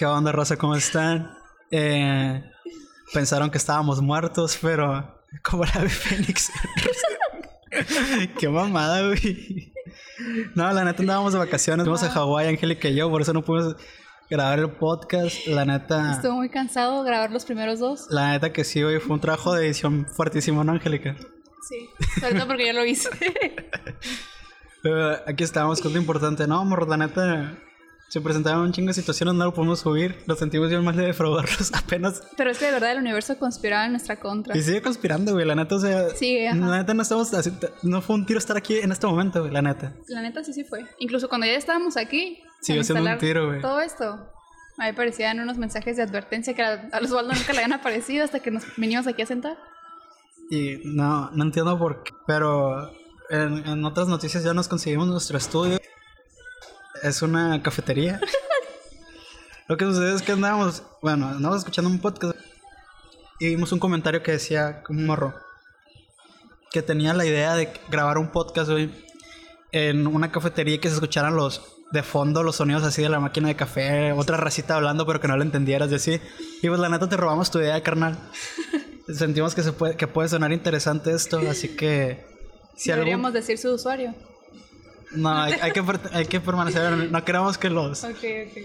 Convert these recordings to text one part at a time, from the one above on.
¿Qué onda, Rosa? ¿Cómo están? Eh, pensaron que estábamos muertos, pero como la de Fénix. Qué mamada, güey. No, la neta andábamos de vacaciones, fuimos a Hawái, Angélica y yo, por eso no pudimos grabar el podcast. La neta. Estuve muy cansado grabar los primeros dos. La neta que sí, güey, fue un trabajo de edición fuertísimo, ¿no, Angélica? Sí, sobre todo porque ya lo hice. Pero aquí estábamos con lo importante. No, amor, la neta. Se presentaron un chingo de situaciones, no lo podemos subir. Lo sentimos bien mal de defraudarlos apenas. Pero es que de verdad el universo conspiraba en nuestra contra. Y sigue conspirando, güey. La neta, o sea. Sí, ajá. La neta no estamos. así- No fue un tiro estar aquí en este momento, güey, la neta. La neta sí, sí fue. Incluso cuando ya estábamos aquí. Siguió siendo un tiro, güey. Todo esto. A mí parecían unos mensajes de advertencia que a, a Osvaldo nunca le habían aparecido hasta que nos vinimos aquí a sentar. Y no, no entiendo por qué. Pero en, en otras noticias ya nos conseguimos nuestro estudio. Es una cafetería. Lo que sucede es que andábamos, bueno, andábamos escuchando un podcast y vimos un comentario que decía, un morro, que tenía la idea de grabar un podcast hoy en una cafetería y que se escucharan los de fondo los sonidos así de la máquina de café, otra racita hablando pero que no la entendieras y así. Y pues la neta te robamos tu idea, carnal. Sentimos que se puede que puede sonar interesante esto, así que si algún- Deberíamos decir su usuario. No, hay, hay que hay que permanecer, no queremos que los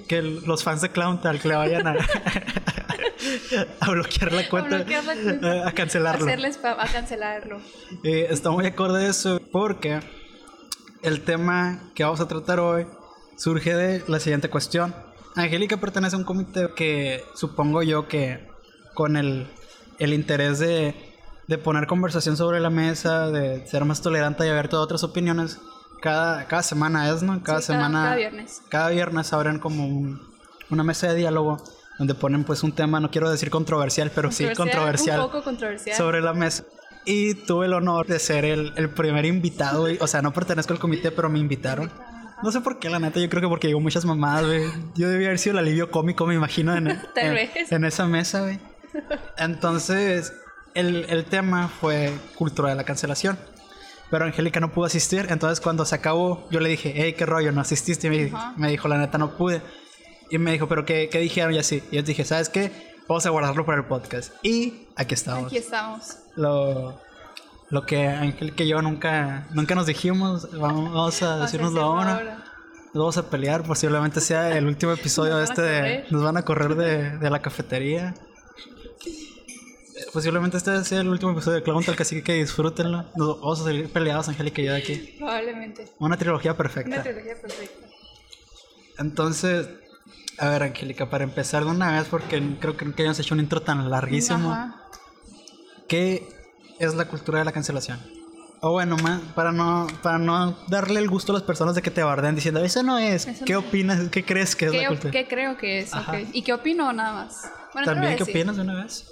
que los fans de Clown Tal que le vayan a, a bloquear la cuenta, bloquear la cuenta. a cancelarlo. Pa- a cancelarlo. Eh, está muy acorde de eso porque el tema que vamos a tratar hoy surge de la siguiente cuestión. Angélica pertenece a un comité que supongo yo que con el, el interés de, de poner conversación sobre la mesa, de ser más tolerante y abierto a otras opiniones, cada, cada semana es, ¿no? Cada Sí, cada- semana. cada viernes. Cada viernes abren como un- una mesa de diálogo donde ponen pues un tema, no quiero decir controversial, pero sí controversial Un poco controversial. sobre la mesa. Y tuve el honor de ser el, el primer invitado, güey. O sea, no pertenezco al comité, pero me invitaron. No sé por qué, la neta. Yo creo que porque digo muchas mamadas, güey. Yo debía haber sido el alivio cómico, me imagino, en, Tal en- vez. en esa mesa, güey. Entonces, el, el tema fue cultura de la cancelación. Pero Angélica no pudo asistir. Entonces, cuando se acabó, yo le dije, hey, qué rollo, no asististe. Y me, dijo, la neta, no pude. Y me dijo, ¿pero qué, qué dijeron? Y así. Y yo dije, ¿sabes qué? Vamos a guardarlo para el podcast. Y aquí estamos Aquí estamos. lo, lo que Ángel que yo nunca, nunca nos dijimos. Vamos, vamos a decirnoslo ahora. ahora. Nos vamos a pelear. Posiblemente sea el último episodio este de. Nos van a correr de, de la cafetería. Posiblemente este sea el último episodio de Clown Talk, así que disfrútenlo. Nos vamos a salir peleados, Angélica y yo de aquí. Probablemente. Una trilogía Una perfecta. trilogía perfecta. Entonces, a ver, Angélica, para empezar de una vez, porque creo que nunca hayamos hecho un intro tan larguísimo. Ajá. ¿Qué es la cultura de la cancelación? O bueno, ma- para no, para no darle el gusto a las personas de que te barden diciendo, eso no es. Eso ¿Qué no opinas? ¿Qué crees que es ¿Qué, la cultura? qué creo que es? Ajá. Ok. ¿Y qué opino nada más? Bueno, ¿También qué opinas de una vez?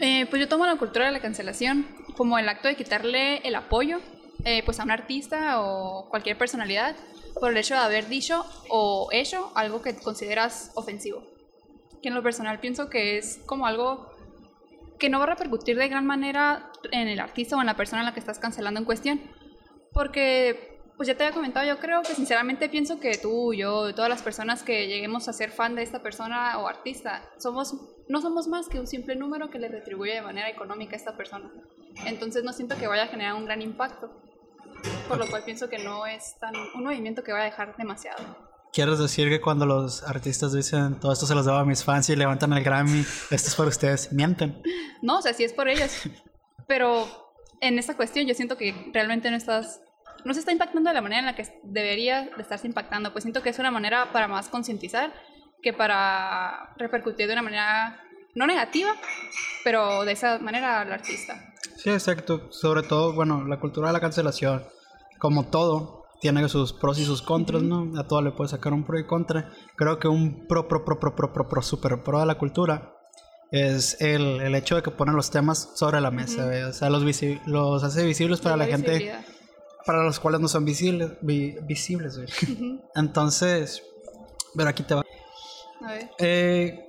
Eh, pues yo tomo la cultura de la cancelación como el acto de quitarle el apoyo eh, pues a un artista o cualquier personalidad por el hecho de haber dicho o hecho algo que consideras ofensivo. Que en lo personal pienso que es como algo que no va a repercutir de gran manera en el artista o en la persona a la que estás cancelando en cuestión. Porque, pues ya te había comentado, yo creo que sinceramente pienso que tú, yo, todas las personas que lleguemos a ser fan de esta persona o artista, somos, no somos más que un simple número que le retribuye de manera económica a esta persona. Entonces no siento que vaya a generar un gran impacto. Por lo cual pienso que no es tan un movimiento que vaya a dejar demasiado. ¿Quieres decir que cuando los artistas dicen todo esto se los debo a mis fans y levantan el Grammy, esto es para ustedes? Mienten. No, o sea, sí es por ellos. Pero en esta cuestión yo siento que realmente no estás no se está impactando de la manera en la que debería de estarse impactando. Pues siento que es una manera para más concientizar que para repercutir de una manera no negativa, pero de esa manera al artista. Sí, exacto. Sobre todo, bueno, la cultura de la cancelación, como todo, tiene sus pros y sus contras, ¿no? A todo le puedes sacar un pro y contra. Creo que un pro, pro, pro, pro, pro, pro, pro, super pro de la cultura es el, el hecho de que ponen los temas sobre la mesa, güey. O sea, los, visi- los hace visibles para la La gente, para los cuales no son visibles, vi- visibles, güey. Ujú. Entonces, pero aquí te va. Eh,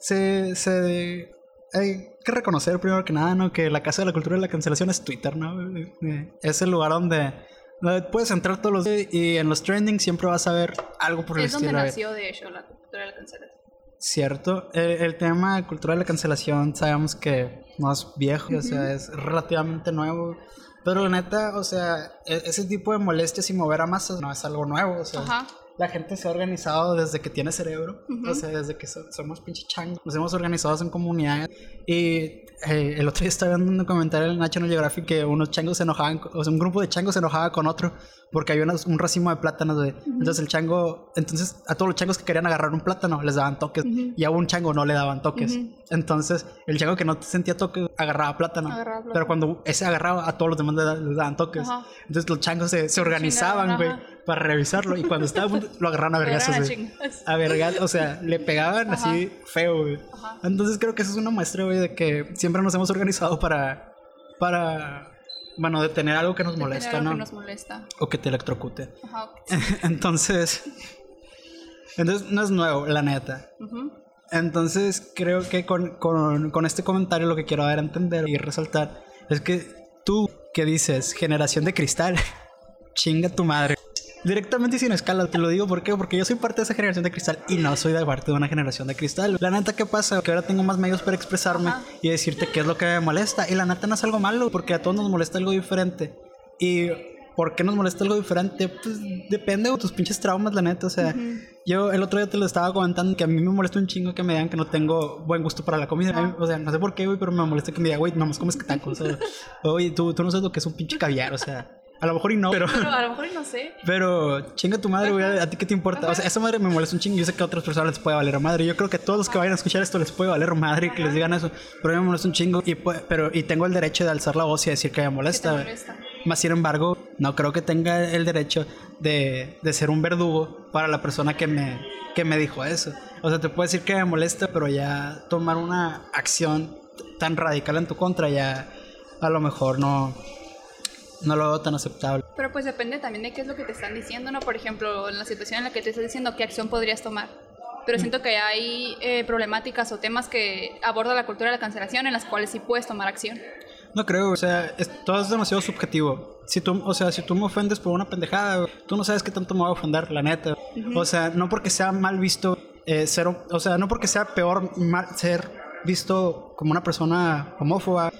se, se, hay que reconocer primero que nada, ¿no? Que la casa de la cultura de la cancelación es Twitter, ¿no? Eh, Es el lugar donde, Puedes entrar todos los días y en los trending siempre vas a ver algo por el Es donde estilo. nació, de hecho, la cultura de la cancelación. Cierto. El tema cultural de la cancelación sabemos que no es viejo, o sea, es relativamente nuevo. Pero la neta, o sea, e- ese tipo de molestias y mover a masas no es algo nuevo, o sea. Ajá. La gente se ha organizado desde que tiene cerebro, o Ujú. sea, desde que so- somos pinche changos. Nos hemos organizado en comunidades. Y eh, el otro día estaba viendo un comentario en National Geographic que unos changos se enojaban, o sea, un grupo de changos se enojaba con otro porque había unas- un racimo de plátanos, güey. Entonces el chango, entonces a todos los changos que querían agarrar un plátano les daban toques Ujú. y a un chango no le daban toques. Ujú. Entonces el chango que no sentía toque agarraba plátano. Agarraba plátano. Pero cuando ese agarraba, a todos los demás le da- les daban toques. Entonces los changos se, se organizaban, güey, para revisarlo. Y cuando estaba lo agarraron a Agarran a vergas, o sea, le pegaban así feo, güey. Entonces creo que eso es una muestra, güey, de que siempre nos hemos organizado para, para, bueno, detener algo que nos molesta, algo ¿no? que nos molesta. O que te electrocute. Ajá. entonces, entonces no es nuevo, la neta. Entonces creo que con, con, con este comentario lo que quiero dar a entender y resaltar es que tú que dices generación de cristal, chinga tu madre. Directamente y sin escala, te lo digo ¿por qué? porque yo soy parte de esa generación de cristal y no soy de parte de una generación de cristal. La neta, ¿qué pasa? Que ahora tengo más medios para expresarme Ajá. y decirte qué es lo que me molesta. Y la neta no es algo malo, porque a todos nos molesta algo diferente. Y ¿por qué nos molesta algo diferente? Pues depende de tus pinches traumas, la neta. O sea, yo el otro día te lo estaba comentando que a mí me molesta un chingo que me digan que no tengo buen gusto para la comida. Mí, O sea, no sé por qué, güey, pero me molesta que me digan, güey, nomás comes tacos. O oye, tú, tú no sabes lo que es un pinche caviar. O sea, a lo mejor y no, pero... Pero a lo mejor no sé. Pero chinga tu madre, güey, a ti qué te importa. O sea, esa madre me molesta un chingo. Yo sé que a otras personas les puede valer madre. Yo creo que a todos los que vayan a escuchar esto les puede valer madre que les digan eso. Pero a mí me molesta un chingo. Y, pero, y tengo el derecho de alzar la voz y decir que me ¿Qué te molesta. molesta? Más sin embargo, no creo que tenga el derecho de, de ser un verdugo para la persona que me, que me dijo eso. O sea, te puedo decir que me molesta, pero ya tomar una acción tan radical en tu contra ya a lo mejor no, no lo veo tan aceptable. Pero pues depende también de qué es lo que te están diciendo, ¿no? Por ejemplo, en la situación en la que te estás diciendo, ¿qué acción podrías tomar? Pero siento que hay eh, problemáticas o temas que aborda la cultura de la cancelación en las cuales sí puedes tomar acción. No creo, o sea, es- todo es demasiado subjetivo. Si tú, o sea, si tú me ofendes por una pendejada, tú no sabes qué tanto me voy a ofender, la neta. O sea, no porque sea mal visto eh, ser, o sea, no porque sea peor mal- ser visto como una persona homófoba.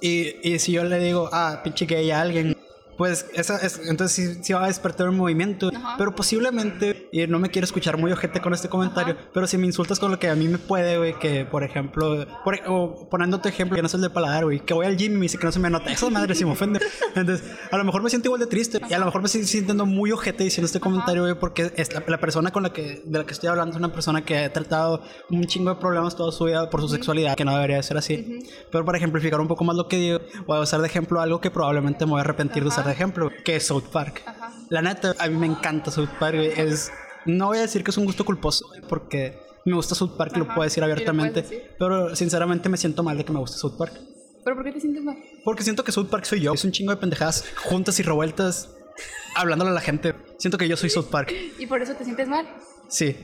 Y, y si yo le digo, ah, pinche gay a alguien, pues esa es, entonces sí, sí va a despertar un movimiento. Ajá. Pero posiblemente, y no me quiero escuchar muy ojete con este comentario, Ajá. pero si me insultas con lo que a mí me puede, güey, que por ejemplo, por, o poniéndote ejemplo, que no es el de paladar, güey, que voy al gym y me dice que no se me nota, esa madre sí me ofende. Entonces, a lo mejor me siento igual de triste y a lo mejor me estoy sintiendo muy ojete diciendo este comentario, güey, porque es la, la persona con la que, de la que estoy hablando es una persona que ha tratado un chingo de problemas toda su vida por su sexualidad, que no debería de ser así. Pero para ejemplificar un poco más lo que digo, voy a usar de ejemplo algo que probablemente me voy a arrepentir de usar de ejemplo, que es South Park. Ajá. La neta, a mí me encanta South Park. Es, no voy a decir que es un gusto culposo, porque me gusta South Park, lo puedo decir abiertamente. decir. Pero sinceramente me siento mal de que me guste South Park. ¿Pero por qué te sientes mal? Porque siento que South Park soy yo. Es un chingo de pendejadas juntas y revueltas hablándole a la gente. Siento que yo soy South Park. ¿Y por eso te sientes mal? Sí.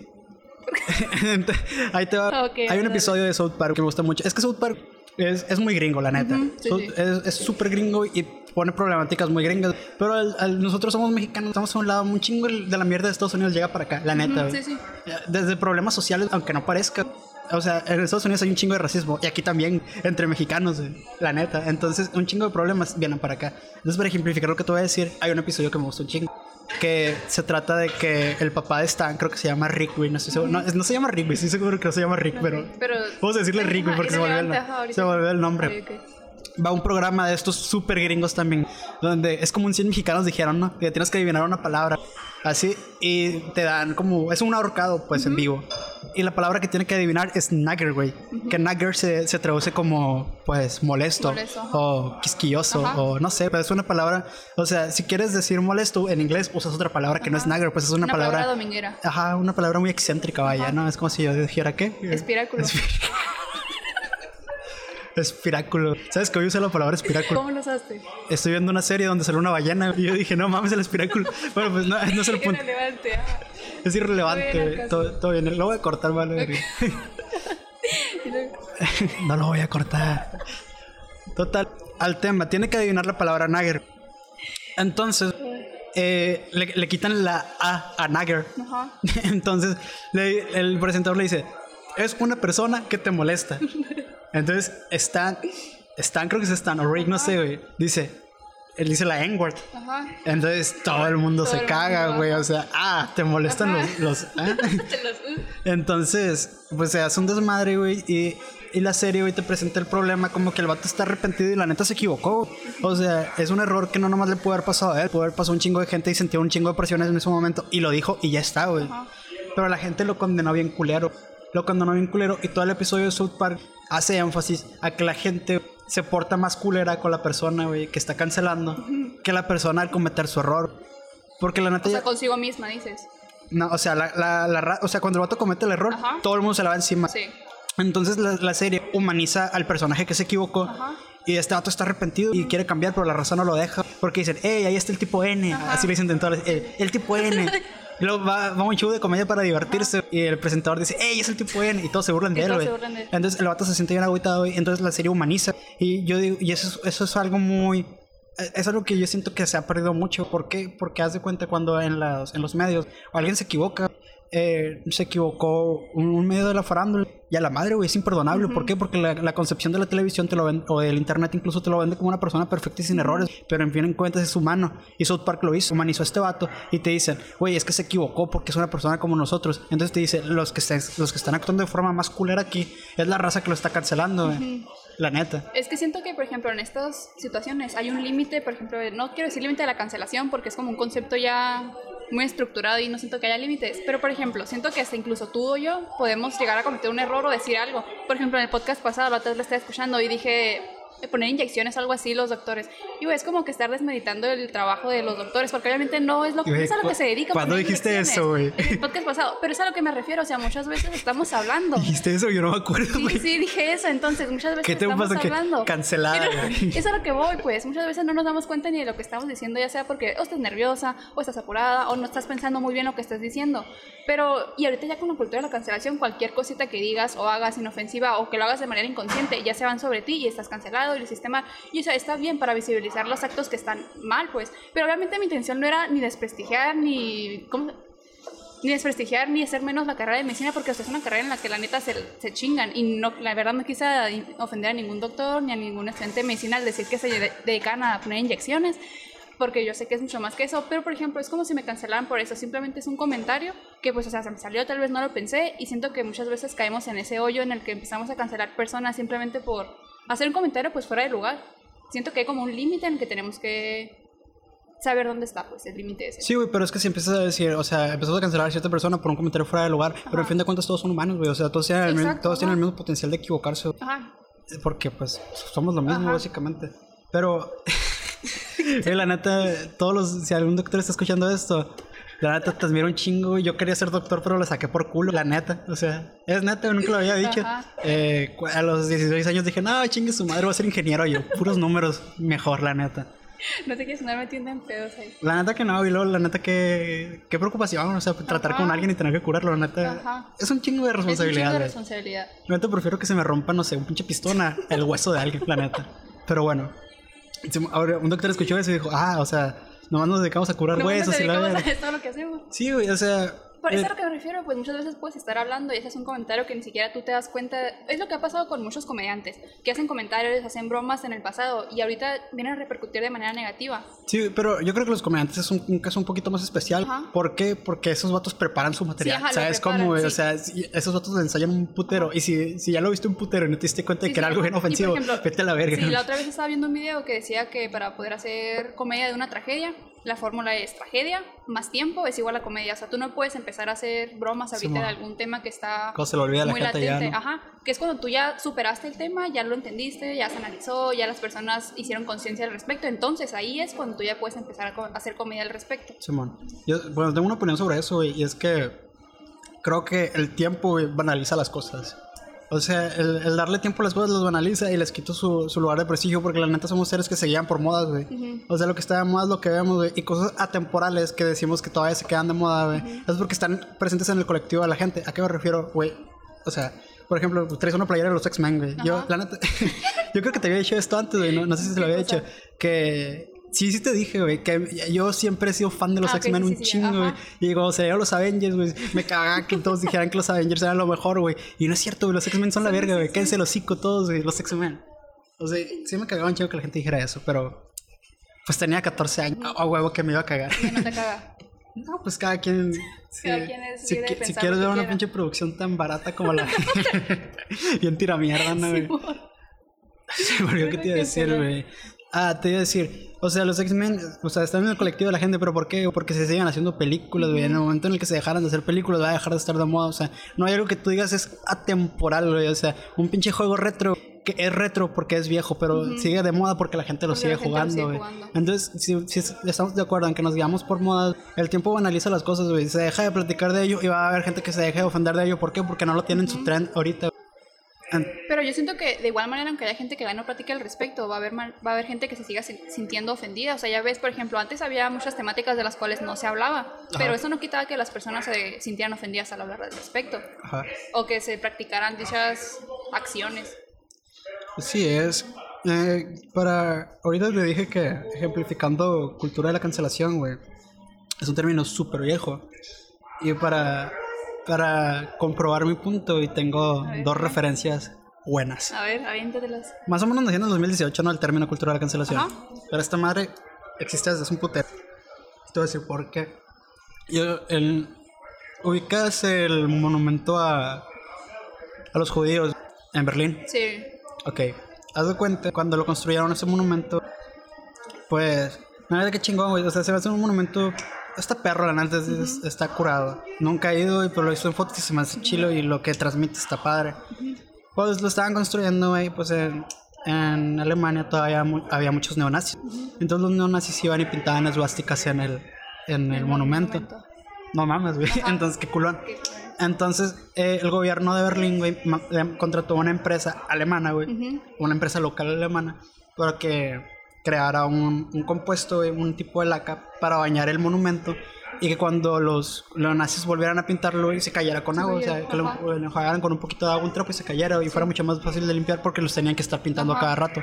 Ahí te va. Hay un episodio de South Park que me gusta mucho. Es que South Park es, es muy gringo, la neta. Sí, sí. Es súper gringo y pone problemáticas muy gringas. Pero al- nosotros somos mexicanos, estamos a un lado. Un chingo de la mierda de Estados Unidos llega para acá, la neta. Sí, sí. Desde problemas sociales, aunque no parezca. O sea, en Estados Unidos hay un chingo de racismo y aquí también entre mexicanos, la neta. Entonces, un chingo de problemas vienen para acá. Entonces, para ejemplificar lo que te voy a decir, hay un episodio que me gustó un chingo. Que se trata de que el papá de Stan, creo que se llama Rick, güey. No estoy seguro. No, no se llama Rick, güey. Estoy seguro que no se llama Rick, pero. Pero... Vamos a decirle Rick, güey, porque se volvió, el, se volvió el nombre. Va un programa de estos super gringos también, donde es como un 100 mexicanos dijeron, ¿no? Que tienes que adivinar una palabra. Así, y te dan como, es un ahorcado, pues, en vivo. Y la palabra que tiene que adivinar es nagger, güey. Que nagger se, se traduce como, pues, molesto, Molesto, ajá. o quisquilloso, Ajá. o no sé, pero es una palabra, o sea, si quieres decir molesto en inglés, usas otra palabra que no es Ajá. nagger, pues es una, Una palabra... palabra dominguera. Ajá, una palabra muy excéntrica, vaya, Ajá. ¿no? Es como si yo dijera, ¿qué? Espiráculo. Espir- Espiráculo. ¿Sabes que hoy usé la palabra espiráculo? ¿Cómo lo usaste? Estoy viendo una serie donde sale una ballena y yo dije, no mames, el espiráculo. Bueno, pues no, no es el punto. Irrelevante, ajá. Es irrelevante. Todo, todo bien. Lo voy a cortar, vale. No lo voy a cortar. Total, al tema. Tiene que adivinar la palabra nagger. Entonces, eh, le, le quitan la A a Nagger. Ajá. Entonces le- el presentador le dice, es una persona que te molesta. Entonces Stan, Stan creo que es Stan, o Rick, no sé, güey, dice, él dice la N-word. Ajá. Entonces todo el mundo Todo se el caga, mundo, güey. O sea, ah, te molestan Ajá. los. los ¿ah? Uh. Entonces, pues se hace un desmadre, güey. Y, y la serie, güey, te presenta el problema como que el vato está arrepentido y la neta se equivocó. O sea, es un error que no nomás le puede haber pasado a él. Puede haber pasado un chingo de gente y sentía un chingo de presiones en ese momento. Y lo dijo y ya está, güey. Ajá. Pero la gente lo condenó bien culero. Lo condenó bien culero. Y todo el episodio de South Park hace énfasis a que la gente se porta más culera con la persona, güey, que está cancelando, que la persona al cometer su error. Porque la neta O sea, ya- consigo misma, dices. No, o sea, la, la- o sea, cuando el vato comete el error, Ajá. todo el mundo se la va encima. Sí. Entonces la, la serie humaniza al personaje que se equivocó. Ajá. Y este vato está arrepentido y quiere cambiar, pero la raza no lo deja. Porque dicen, hey, ahí está el tipo N. Ajá. Así le dicen en todas las- el, el tipo N. y luego va, va un show de comedia para divertirse. Y el presentador dice, hey, es el tipo N. Y todos se burlan de él, güey. Entonces el vato se siente bien agüitado y entonces la serie humaniza. Y yo digo, y eso es, eso es algo muy. eh, Es algo que yo siento que se ha perdido mucho. ¿Por qué? Porque haz de cuenta cuando en, las, en los medios alguien se equivoca. Eh, se equivocó un, medio de la farándula y a la madre, güey, es imperdonable. ¿Por qué? Porque la, la concepción de la televisión te lo vende, o del internet incluso te lo vende como una persona perfecta y sin errores, pero en fin en cuentas es humano. Y South Park lo hizo, humanizó a este vato y te dicen, güey, es que se equivocó porque es una persona como nosotros. Entonces te dice, los que, están- los que están actuando de forma más culera aquí es la raza que lo está cancelando, güey. La neta. Es que siento que, por ejemplo, en estas situaciones hay un límite, por ejemplo, no quiero decir límite de la cancelación porque es como un concepto ya muy estructurado y no siento que haya límites, pero por ejemplo, siento que hasta incluso tú o yo podemos llegar a cometer un error o decir algo. Por ejemplo, en el podcast pasado, la otra vez estaba escuchando y dije poner inyecciones algo así los doctores. Y güey, es como que estar desmeditando el trabajo de los doctores, porque obviamente no es, lo, Güey, es a lo que se dedica. ¿cuándo poner dijiste eso, güey? En el podcast pasado, pero es a lo que me refiero, o sea, muchas veces estamos hablando. Dijiste eso, yo no me acuerdo, Sí, sí, dije eso. Entonces, muchas veces ¿Qué te estamos pasa que hablando. cancelada, es a lo que voy, pues. Muchas veces no nos damos cuenta ni de lo que estamos diciendo, ya sea porque o estás nerviosa, o estás apurada, o no estás pensando muy bien lo que estás diciendo. Pero, y ahorita ya con la cultura de la cancelación, cualquier cosita que digas o hagas inofensiva o que lo hagas de manera inconsciente, ya se van sobre ti y estás cancelado y lo hiciste. Y o sea, está bien para visibilizar los actos que están mal, pues. Pero obviamente mi intención no era ni desprestigiar, ni... ¿Cómo ni desprestigiar ni hacer menos la carrera de medicina porque o es una carrera en la que la neta se, se chingan y no, la verdad no quise ofender a ningún doctor ni a ningún estudiante de medicina al decir que se de- dedican a poner inyecciones porque yo sé que es mucho más que eso, pero por ejemplo es como si me cancelaran por eso, simplemente es un comentario que pues o sea se me salió, tal vez no lo pensé y siento que muchas veces caemos en ese hoyo en el que empezamos a cancelar personas simplemente por hacer un comentario pues fuera de lugar. Siento que hay como un límite en el que tenemos que saber dónde está pues el límite ese. Sí, güey, pero es que si empiezas a decir, o sea, empezás a cancelar a cierta persona por un comentario fuera de lugar, pero al fin de cuentas todos son humanos, güey, o sea, todos tienen, el, Exacto, todos tienen el ajá. mismo potencial de equivocarse, Ajá. porque pues somos lo mismo, Ajá. básicamente. Pero, la neta, todos los, si algún doctor está escuchando esto, la neta te admiro un chingo, yo quería ser doctor, pero lo saqué por culo, la neta, o sea, es neta, nunca lo había dicho. Eh, a los 16 años dije, no, chingue su madre, voy a ser ingeniero yo, puros números, mejor, la neta. No te quieres andar metiendo en pedos ahí. La neta que no, y luego la neta que... Qué preocupación, o sea, tratar Ajá. con alguien y tener que curarlo, la neta. Ajá. Es un chingo de Es un chingo responsabilidad, de responsabilidad. La neta prefiero que se me rompa, no sé, un pinche pistona, el hueso de alguien, la neta. Pero bueno. Ahora, un doctor escuchó eso y dijo, ah, o sea, nomás nos dedicamos a curar Nomás nos huesos y la esto es lo que hacemos. Sí, güey, o sea... Por eso eh, a lo que me refiero, pues muchas veces puedes estar hablando y haces un comentario que ni siquiera tú te das cuenta. Es lo que ha pasado con muchos comediantes, que hacen comentarios, hacen bromas en el pasado y ahorita vienen a repercutir de manera negativa. Sí, pero yo creo que los comediantes es un, un caso un poquito más especial. Ajá. ¿Por qué? Porque esos vatos preparan su material. ajá, lo ¿Sabes cómo, güey? O sí. sea, esos vatos ensayan un putero. Y si, si ya lo viste un putero y no te diste cuenta de Sí, que era sí, algo bien ajá. Ofensivo, ejemplo, vete a la verga. Sí, la otra vez estaba viendo un video que decía que para poder hacer comedia de una tragedia, la fórmula es tragedia más tiempo es igual a comedia. O sea, tú no puedes empezar a hacer bromas ahorita Simón. de algún tema que está se le olvida a la muy gente ya, latente. ¿no? Ajá, que es cuando tú ya superaste el tema, ya lo entendiste, ya se analizó, ya las personas hicieron conciencia al respecto. Entonces ahí es cuando tú ya puedes empezar a hacer comedia al respecto. Simón. Yo, bueno, tengo una opinión sobre eso, y es que creo que el tiempo banaliza las cosas. O sea, el, el darle tiempo a las cosas los banaliza y les quita su, su lugar de prestigio porque la neta somos seres que se guían por modas, güey. O sea, lo que está de moda es lo que vemos, güey. Y cosas atemporales que decimos que todavía se quedan de moda, güey. Es porque están presentes en el colectivo de la gente. ¿A qué me refiero, güey? O sea, por ejemplo, traes una playera de los X-Men, güey. Yo, la neta, yo creo que te había dicho esto antes, güey. No, no sé si te lo ¿Qué había dicho. Que Sí, sí te dije, güey, que yo siempre he sido fan de los Ah, X-Men sí, un sí, sí, chingo, güey. Y salieron los Avengers, güey, me cagaba que todos dijeran que los Avengers eran lo mejor, güey. Y no es cierto, güey, los X-Men son la Sí, verga, sí, güey. sí. Quédense el hocico todos, güey, los X-Men. O sea, sí me cagaba un chingo que la gente dijera eso, pero... Pues tenía 14 años, a a huevo que me iba a cagar. No te caga. No, pues cada quien... sí. Cada quien es si, de si quieres ver una quiera. pinche producción tan barata como la... Bien tira mierda, ¿no, güey? Se me olvidó que te iba a decir, güey. Ah, te iba a decir. O sea, los X-Men, o sea, están en el colectivo de la gente, pero ¿por qué? Porque se siguen haciendo películas, güey. En el momento en el que se dejaran de hacer películas, va a dejar de estar de moda. O sea, no hay algo que tú digas es atemporal, güey. O sea, un pinche juego retro que es retro porque es viejo, pero sigue de moda porque la gente lo sigue la gente lo jugando, sigue güey. Entonces, si, si es- estamos de acuerdo en que nos guiamos por moda, el tiempo banaliza las cosas, güey. Se deja de platicar de ello y va a haber gente que se deje de ofender de ello. ¿Por qué? Porque no lo tienen en su trend ahorita. Pero yo siento que de igual manera, aunque haya gente que no platique al respecto, va a haber va a haber gente que se siga sin- sintiendo ofendida. O sea, ya ves, por ejemplo, antes había muchas temáticas de las cuales no se hablaba, pero eso no quitaba que las personas se sintieran ofendidas al hablar al respecto Ajá. o que se practicaran dichas acciones. Sí, es. eh, para. Ahorita te dije que ejemplificando cultura de la cancelación, güey. Es un término súper viejo. Y para. Para comprobar mi punto, y tengo ver, dos referencias buenas. A ver, aviéntatelas. Más o menos nació en el 2018, ¿no? El término cultura de la cancelación. Ajá. Pero esta madre existe desde hace un putero. Te voy a decir por qué. Yo, el, ubicas el monumento a, a los judíos en Berlín. Sí. Ok, haz de cuenta, cuando lo construyeron ese monumento, pues, nada que chingón, güey. O sea, se va a hacer un monumento. Está perro, la neta, es- es- está curado. Nunca he ido, pero lo visto en fotos y se me hace chilo y lo que transmite está padre. Pues lo estaban construyendo, güey, pues en, en Alemania todavía mu- había muchos neonazis. Entonces los neonazis iban y pintaban esvásticas en el, en el monumento. No mames, güey. Entonces, qué culón. Entonces, eh, el gobierno de Berlín, güey, eh, contrató una empresa alemana, güey, Ujú. una empresa local alemana, para que creara un, un compuesto, güey, un tipo de laca para bañar el monumento y que cuando los, los nazis volvieran a pintarlo, güey, se cayera con agua, o sea, que lo, enjuagaran con un poquito de agua, un trapo y se cayera y fuera mucho más fácil de limpiar porque los tenían que estar pintando a cada rato.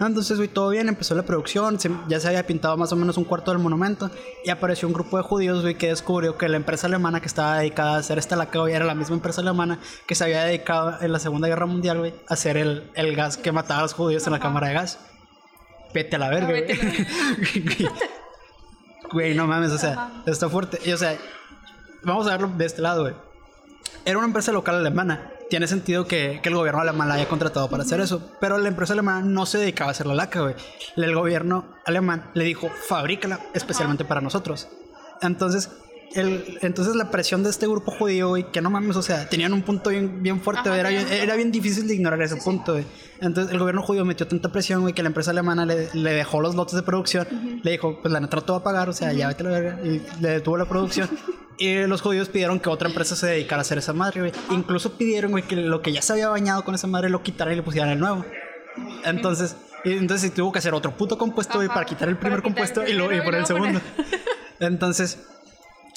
Entonces, güey, todo bien, empezó la producción, se- ya se había pintado más o menos un cuarto del monumento y apareció un grupo de judíos, güey, que descubrió que la empresa alemana que estaba dedicada a hacer esta laca, güey, era la misma empresa alemana que se había dedicado en la Segunda Guerra Mundial, a hacer el, el gas que mataba a los judíos en la cámara de gas. Vete a la verga, Güey, no mames, o sea, Ajá. está fuerte. Y, o sea, vamos a verlo de este lado, güey. Era una empresa local alemana. Tiene sentido que, que el gobierno alemán la haya contratado para hacer eso. Pero la empresa alemana no se dedicaba a hacer la laca, güey. El gobierno alemán le dijo, fabrícala especialmente para nosotros. Entonces, el, entonces la presión de este grupo judío, güey, que no mames, o sea, tenían un punto bien, bien fuerte, Ajá, era, bien, era bien difícil de ignorar ese punto, güey. Entonces el gobierno judío metió tanta presión, güey, que la empresa alemana le, le dejó los lotes de producción, le dijo, pues la neta te va a pagar, o sea, ya vete a la verga, y le detuvo la producción. y los judíos pidieron que otra empresa se dedicara a hacer esa madre, güey. Incluso pidieron, güey, que lo que ya se había bañado con esa madre lo quitaran y le pusieran el nuevo. Entonces, y entonces tuvo que hacer otro puto compuesto, güey, para quitar el primer quitar el compuesto y, lo, y primero y poner el segundo. poner- Entonces,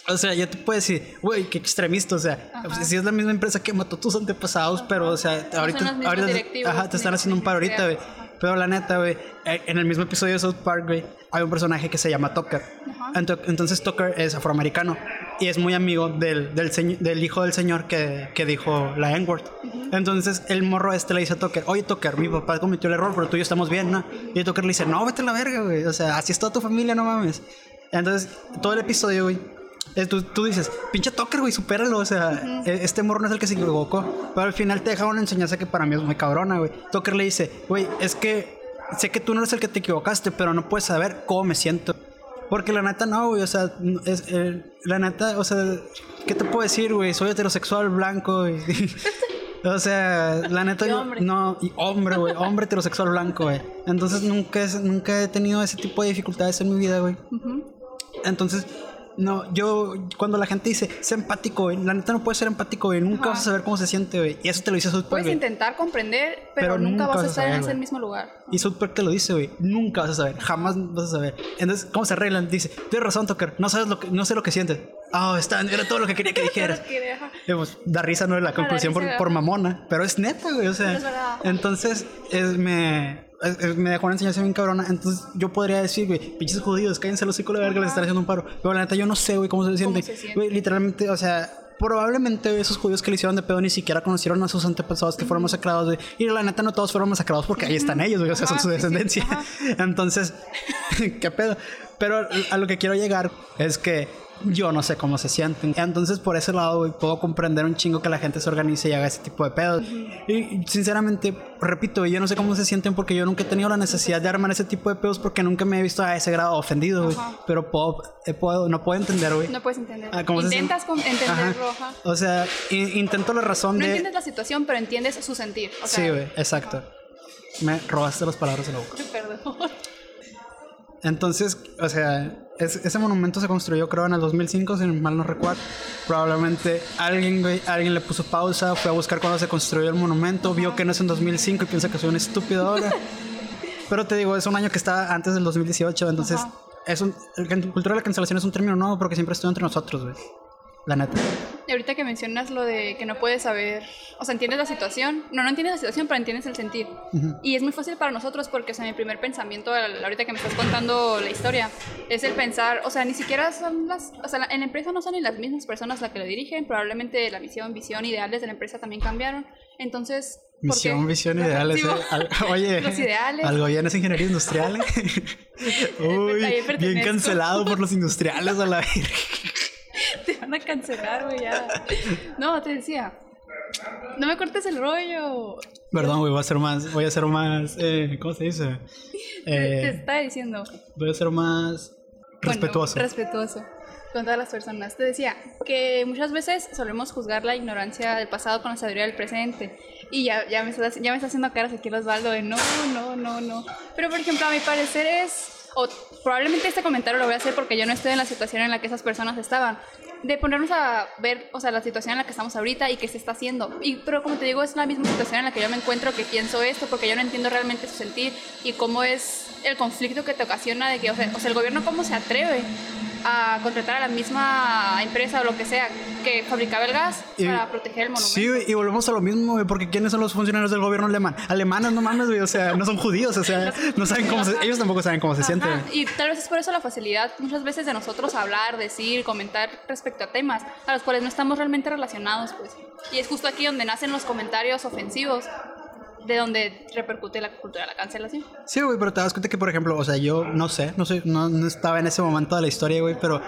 o sea, ya te puedes decir, güey, qué extremista, o sea, Ajá. si es la misma empresa que mató a tus antepasados, pero, o sea, ahorita, ahorita ajá, te están haciendo un paro ahorita, güey. ajá. Pero la neta, güey, eh, en el mismo episodio de South Park, güey, hay un personaje que se llama Tucker. Ajá. Ento- Entonces Tucker es afroamericano y es muy amigo del, del, del hijo del señor que, que dijo la N-word. Entonces el morro este le dice a Tucker, oye Tucker, mi papá cometió el error, pero tú y yo estamos bien, ¿no? Y Tucker le dice, no, vete a la verga, güey. O sea, así es toda tu familia, no mames. Entonces, todo el episodio, güey, tú, tú dices, pinche Tucker, güey, supéralo. O sea, e- este morro no es el que se equivocó. Pero al final te deja una enseñanza que para mí es muy cabrona, güey. Tucker le dice, güey, es que sé que tú no eres el que te equivocaste, pero no puedes saber cómo me siento. Porque la neta no, güey, o sea, es, eh, la neta, o sea, ¿qué te puedo decir, güey? Soy heterosexual, blanco, y, o sea, la neta Y hombre. no, y hombre, güey, hombre heterosexual blanco, güey. Entonces nunca, nunca he tenido ese tipo de dificultades en mi vida, güey. Entonces, no, yo, cuando la gente dice, sé empático, güey, la neta no puedes ser empático, güey, nunca Ajá. vas a saber cómo se siente, güey. Y eso te lo dice South Puedes güey. intentar comprender, pero, Pero nunca, nunca vas a estar en ese mismo lugar. Y South Park te lo dice, güey. Nunca vas a saber. Jamás vas a saber. Entonces, ¿cómo se arreglan? Dice, tienes razón, Tucker. No sabes lo que, no sé lo que sientes. Ah, está, era todo lo que quería que dijeras. Pues, da risa, ¿no? La conclusión por, por mamona. Pero es neta, güey. O sea, Es verdad. entonces, es, me, es- es- me dejó una enseñanza bien cabrona. Entonces yo podría decir, güey, pinches judíos, cállense los hocico de verga, les están haciendo un paro. Pero la neta, yo no sé, güey, cómo se siente. se siente? Güey, literalmente, o sea, probablemente esos judíos que le hicieron de pedo ni siquiera conocieron a sus antepasados que fueron masacrados, güey. Y la neta, no todos fueron masacrados porque ahí están ellos, güey, o sea, son Ajá, su descendencia. Entonces, ¿qué pedo? Pero a lo que quiero llegar es que yo no sé cómo se sienten. Entonces, por ese lado, güey, puedo comprender un chingo que la gente se organice y haga ese tipo de pedos. Y sinceramente, repito, yo no sé cómo se sienten porque yo nunca he tenido la necesidad de armar ese tipo de pedos porque nunca me he visto a ese grado ofendido, güey. Pero puedo, eh, puedo- no puedo entender, güey. No puedes entender. Ah, ¿cómo se Intentas con- entenderlo, Ajá. O sea, intento la razón No de... entiendes la situación, pero entiendes su sentir. O sea, Sí, güey, exacto. Me robaste las palabras de la boca. Perdón. Entonces, o sea, es- ese monumento se construyó creo en el 2005, si mal no recuerdo. Probablemente alguien, güey, alguien le puso pausa, fue a buscar cuando se construyó el monumento, vio que no es en 2005 y piensa que soy un estúpido ahora. Pero te digo, es un año que está antes del 2018, entonces Ajá. es un, el can- cultura de la cancelación es un término nuevo porque siempre estuvo entre nosotros, güey. La neta. Y ahorita que mencionas lo de que no puedes saber, o sea, entiendes la situación, no, no entiendes la situación, pero entiendes el sentir. Y es muy fácil para nosotros porque, o sea, mi primer pensamiento, ahorita que me estás contando la historia, es el pensar, o sea, ni siquiera son las, o sea, en la empresa no son ni las mismas personas las que lo dirigen, probablemente la misión, visión, ideales de la empresa también cambiaron. Entonces. Misión, visión, ideales. eh. Al- Oye, Los ideales. Algo bien es ingeniería industrial. Uy, bien cancelado por los industriales a la verga. Te van a cancelar, güey, ya. No, te decía. No me cortes el rollo. Perdón, güey, voy a ser más, voy a ser más, eh, ¿cómo se dice? Te, te Eh, estaba diciendo. voy a ser más Bueno, respetuoso. respetuoso con todas las personas. Te decía que muchas veces solemos juzgar la ignorancia del pasado con la sabiduría del presente. Y ya, ya, me, estás, ya me está haciendo caras aquí el Osvaldo de no, no, no, no. Pero por ejemplo, a mi parecer es, probablemente este comentario lo voy a hacer porque yo no estoy en la situación en la que esas personas estaban. De ponernos a ver, o sea, la situación en la que estamos ahorita y qué se está haciendo. Y, pero como te digo, es la misma situación en la que yo me encuentro que pienso esto porque yo no entiendo realmente su sentir y cómo es el conflicto que te ocasiona de que, o o sea, el gobierno cómo se atreve a contratar a la misma empresa o lo que sea que fabricaba el gas Y- para proteger el monumento. Sí, y volvemos a lo mismo, güey, porque ¿quiénes son los funcionarios del gobierno alemán? Alemanes, no mames, güey, o sea, no son judíos, o sea, no saben cómo se, ellos tampoco saben cómo se Ajá, sienten. Y tal vez es por eso la facilidad muchas veces de nosotros hablar, decir, comentar respecto a temas a los cuales no estamos realmente relacionados, pues. Y es justo aquí donde nacen los comentarios ofensivos, de donde repercute la cultura de la cancelación. Sí, güey, pero te das cuenta que, por ejemplo, o sea, yo no sé, no sé, no, no estaba en ese momento de la historia, güey, pero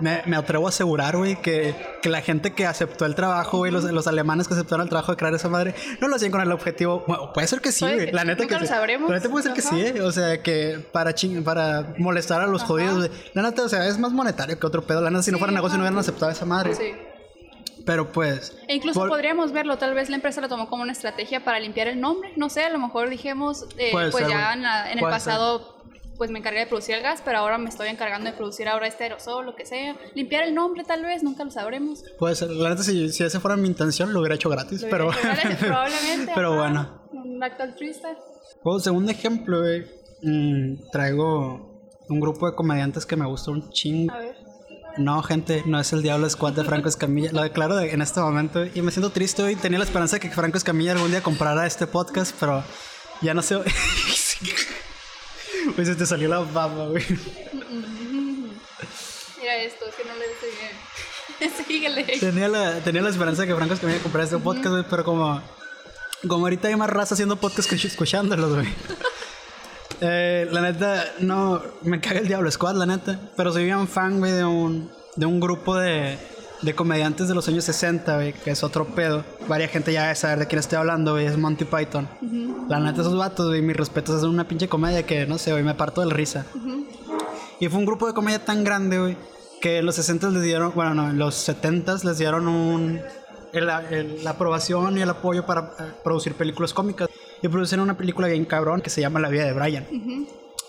me, me atrevo a asegurar, güey, que, que la gente que aceptó el trabajo, güey, los, los alemanes que aceptaron el trabajo de crear esa madre, no lo hacían con el objetivo. Bueno, puede ser que sí, güey. La neta nunca que lo sí. sabremos. La neta puede ser que sí, eh. O sea, que para ching, para molestar a los jodidos, güey. La neta, o sea, es más monetario que otro pedo. La neta, si no fuera negocio, no hubieran aceptado esa madre. Sí. Pero pues. E incluso por- podríamos verlo, tal vez la empresa lo tomó como una estrategia para limpiar el nombre, no sé, a lo mejor dijimos, eh, pues ser, ya en, la- en el pasado pues me encargué de producir el gas, pero ahora me estoy encargando de producir ahora este aerosol, lo que sea. Limpiar el nombre tal vez, nunca lo sabremos. Puede ser. La neta, si, si esa fuera mi intención, lo hubiera hecho gratis. Pero. hecho, ¿vale? Probablemente. pero ajá, bueno. Un acto altruista. Como segundo ejemplo, güey, mm, traigo un grupo de comediantes que me gustó un chingo. A ver. No, gente, no es el Diablo Squad de Franco Escamilla. Lo declaro de- en este momento y me siento triste hoy. Tenía la esperanza de que Franco Escamilla algún día comprara este podcast, pero ya no sé. Pues se te salió la baba, güey. Mira esto, es que no le dice bien. Síguele. Tenía la, tenía la esperanza de que Franco Escamilla comprara este podcast, güey, pero como, como ahorita hay más raza haciendo podcast que escuchándolos, güey. Eh, la neta, no, me caga el Diablo Squad, la neta. Pero soy bien fan, güey, de un, de un grupo de, de comediantes de los años 60, güey, que es otro pedo. Varia gente ya debe saber de quién estoy hablando, güey, es Monty Python. La neta, esos vatos, güey, mis respetos, hacen una pinche comedia que, no sé, güey, me parto de la risa. Y fue un grupo de comedia tan grande, güey, que en los 60 les dieron, bueno, no, en los 70 les dieron un, el- el- la aprobación y el apoyo para eh, producir películas cómicas. Y producieron una película bien cabrón que se llama La vida de Brian.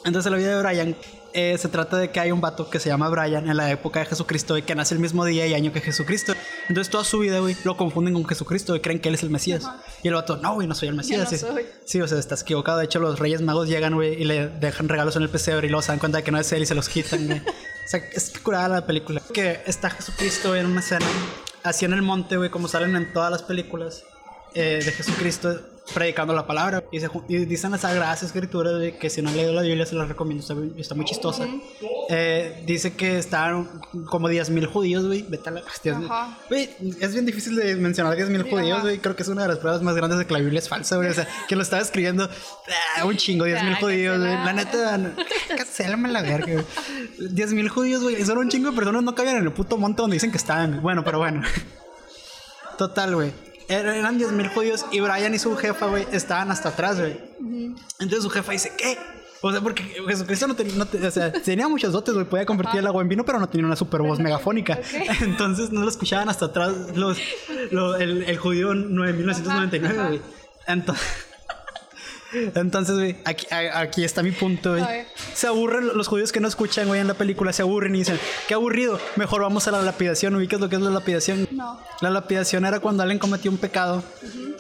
Entonces, La vida de Brian eh, se trata de que hay un vato que se llama Brian en la época de Jesucristo y que nace el mismo día y año que Jesucristo. Entonces, toda su vida, güey, lo confunden con Jesucristo y creen que él es el Mesías. Y el vato, no, güey, no soy el Mesías. no Sí. soy. Sí, o sea, estás equivocado. De hecho, los Reyes Magos llegan, güey, y le dejan regalos en el pesebre y luego se dan cuenta de que no es él y se los quitan, güey. o sea, es curada la película. Que está Jesucristo en una escena, así en el monte, güey, como salen en todas las películas eh, de Jesucristo. Predicando la palabra. Y, se, y dicen las sagradas escrituras de que si no han leído la Biblia se las recomiendo, está, muy- está muy chistosa. Eh, dice que estaban como 10.000 judíos, güey. Vete a la... 10,000. Ajá. Güey, es bien difícil de mencionar 10.000 Sí, judíos, güey. Creo que es una de las pruebas más grandes de que la Biblia es falsa, güey. O sea, que lo estaba escribiendo ah, un chingo, 10.000 Ah, judíos, güey. La neta, no- cancélame la verga, güey. 10.000 judíos, güey. Solo un chingo de personas no cabían en el puto monte donde dicen que estaban. Bueno, pero bueno. Total, güey. Er- Eran 10.000 judíos y Brian y su jefa, güey, estaban hasta atrás, güey. Entonces su jefa dice, ¿qué? O sea, porque Jesucristo no, tenía, no te- o sea, tenía muchos dotes, güey, podía convertir el agua en vino, pero no tenía una super voz megafónica. Entonces no lo escuchaban hasta atrás los, lo- el, el judío 9999, Ajá, güey. Entonces, entonces, güey, aquí, está mi punto, güey. Se aburren los judíos que no escuchan, güey, en la película, se aburren y dicen, qué aburrido, mejor vamos a la lapidación, ¿ubicas lo que es la lapidación? No. La lapidación era cuando alguien cometió un pecado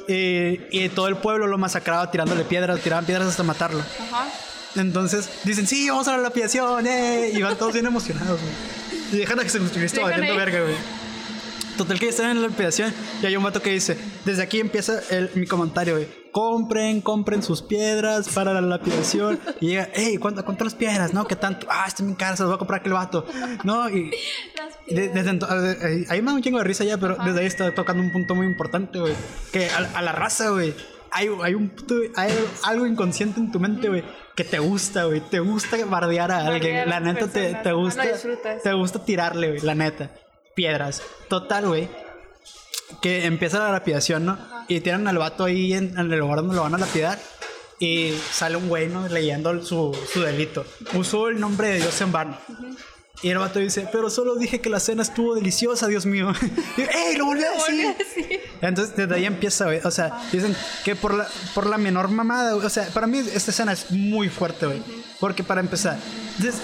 y, y todo el pueblo lo masacraba tirándole piedras, tiraban piedras hasta matarlo. Ajá. Entonces dicen, sí, vamos a la lapidación, ¡eh! Y van todos bien emocionados, güey. Y dejan a Jesucristo Dejan valiendo ahí. verga, güey. Total que ya están en la lapidación y hay un vato que dice, desde aquí empieza el- mi comentario, güey. Compren, compren sus piedras para la lapidación. Y llega, hey, ¿cuánto, ¿cuántas las piedras? No, ¿qué tanto? Ah, están bien caras, se las va a comprar aquel vato. No, y, de- desde entonces, ahí- me da un chingo de risa ya, pero desde ahí está tocando un punto muy importante, güey. Que a, a la raza, güey, hay, hay un puto- hay algo inconsciente en tu mente, güey, que te gusta, güey. Te gusta bardear a alguien. Bardear La neta te, te gusta. disfrutas. Te gusta tirarle, güey, la neta. Piedras. Total, güey. Que empieza la lapidación, ¿no? Y tiran al vato ahí en, en el lugar donde lo van a lapidar. Y sale un güey, ¿no? Leyendo su, su delito. Usó el nombre de Dios en vano. Y el vato dice, pero solo dije que la cena estuvo deliciosa, Dios mío. Y, ¡Ey! Lo volví a decir. Entonces desde ahí empieza, güey. O sea, dicen que por la, por la menor mamada, güey. O sea, para mí esta escena es muy fuerte, güey. Porque para empezar,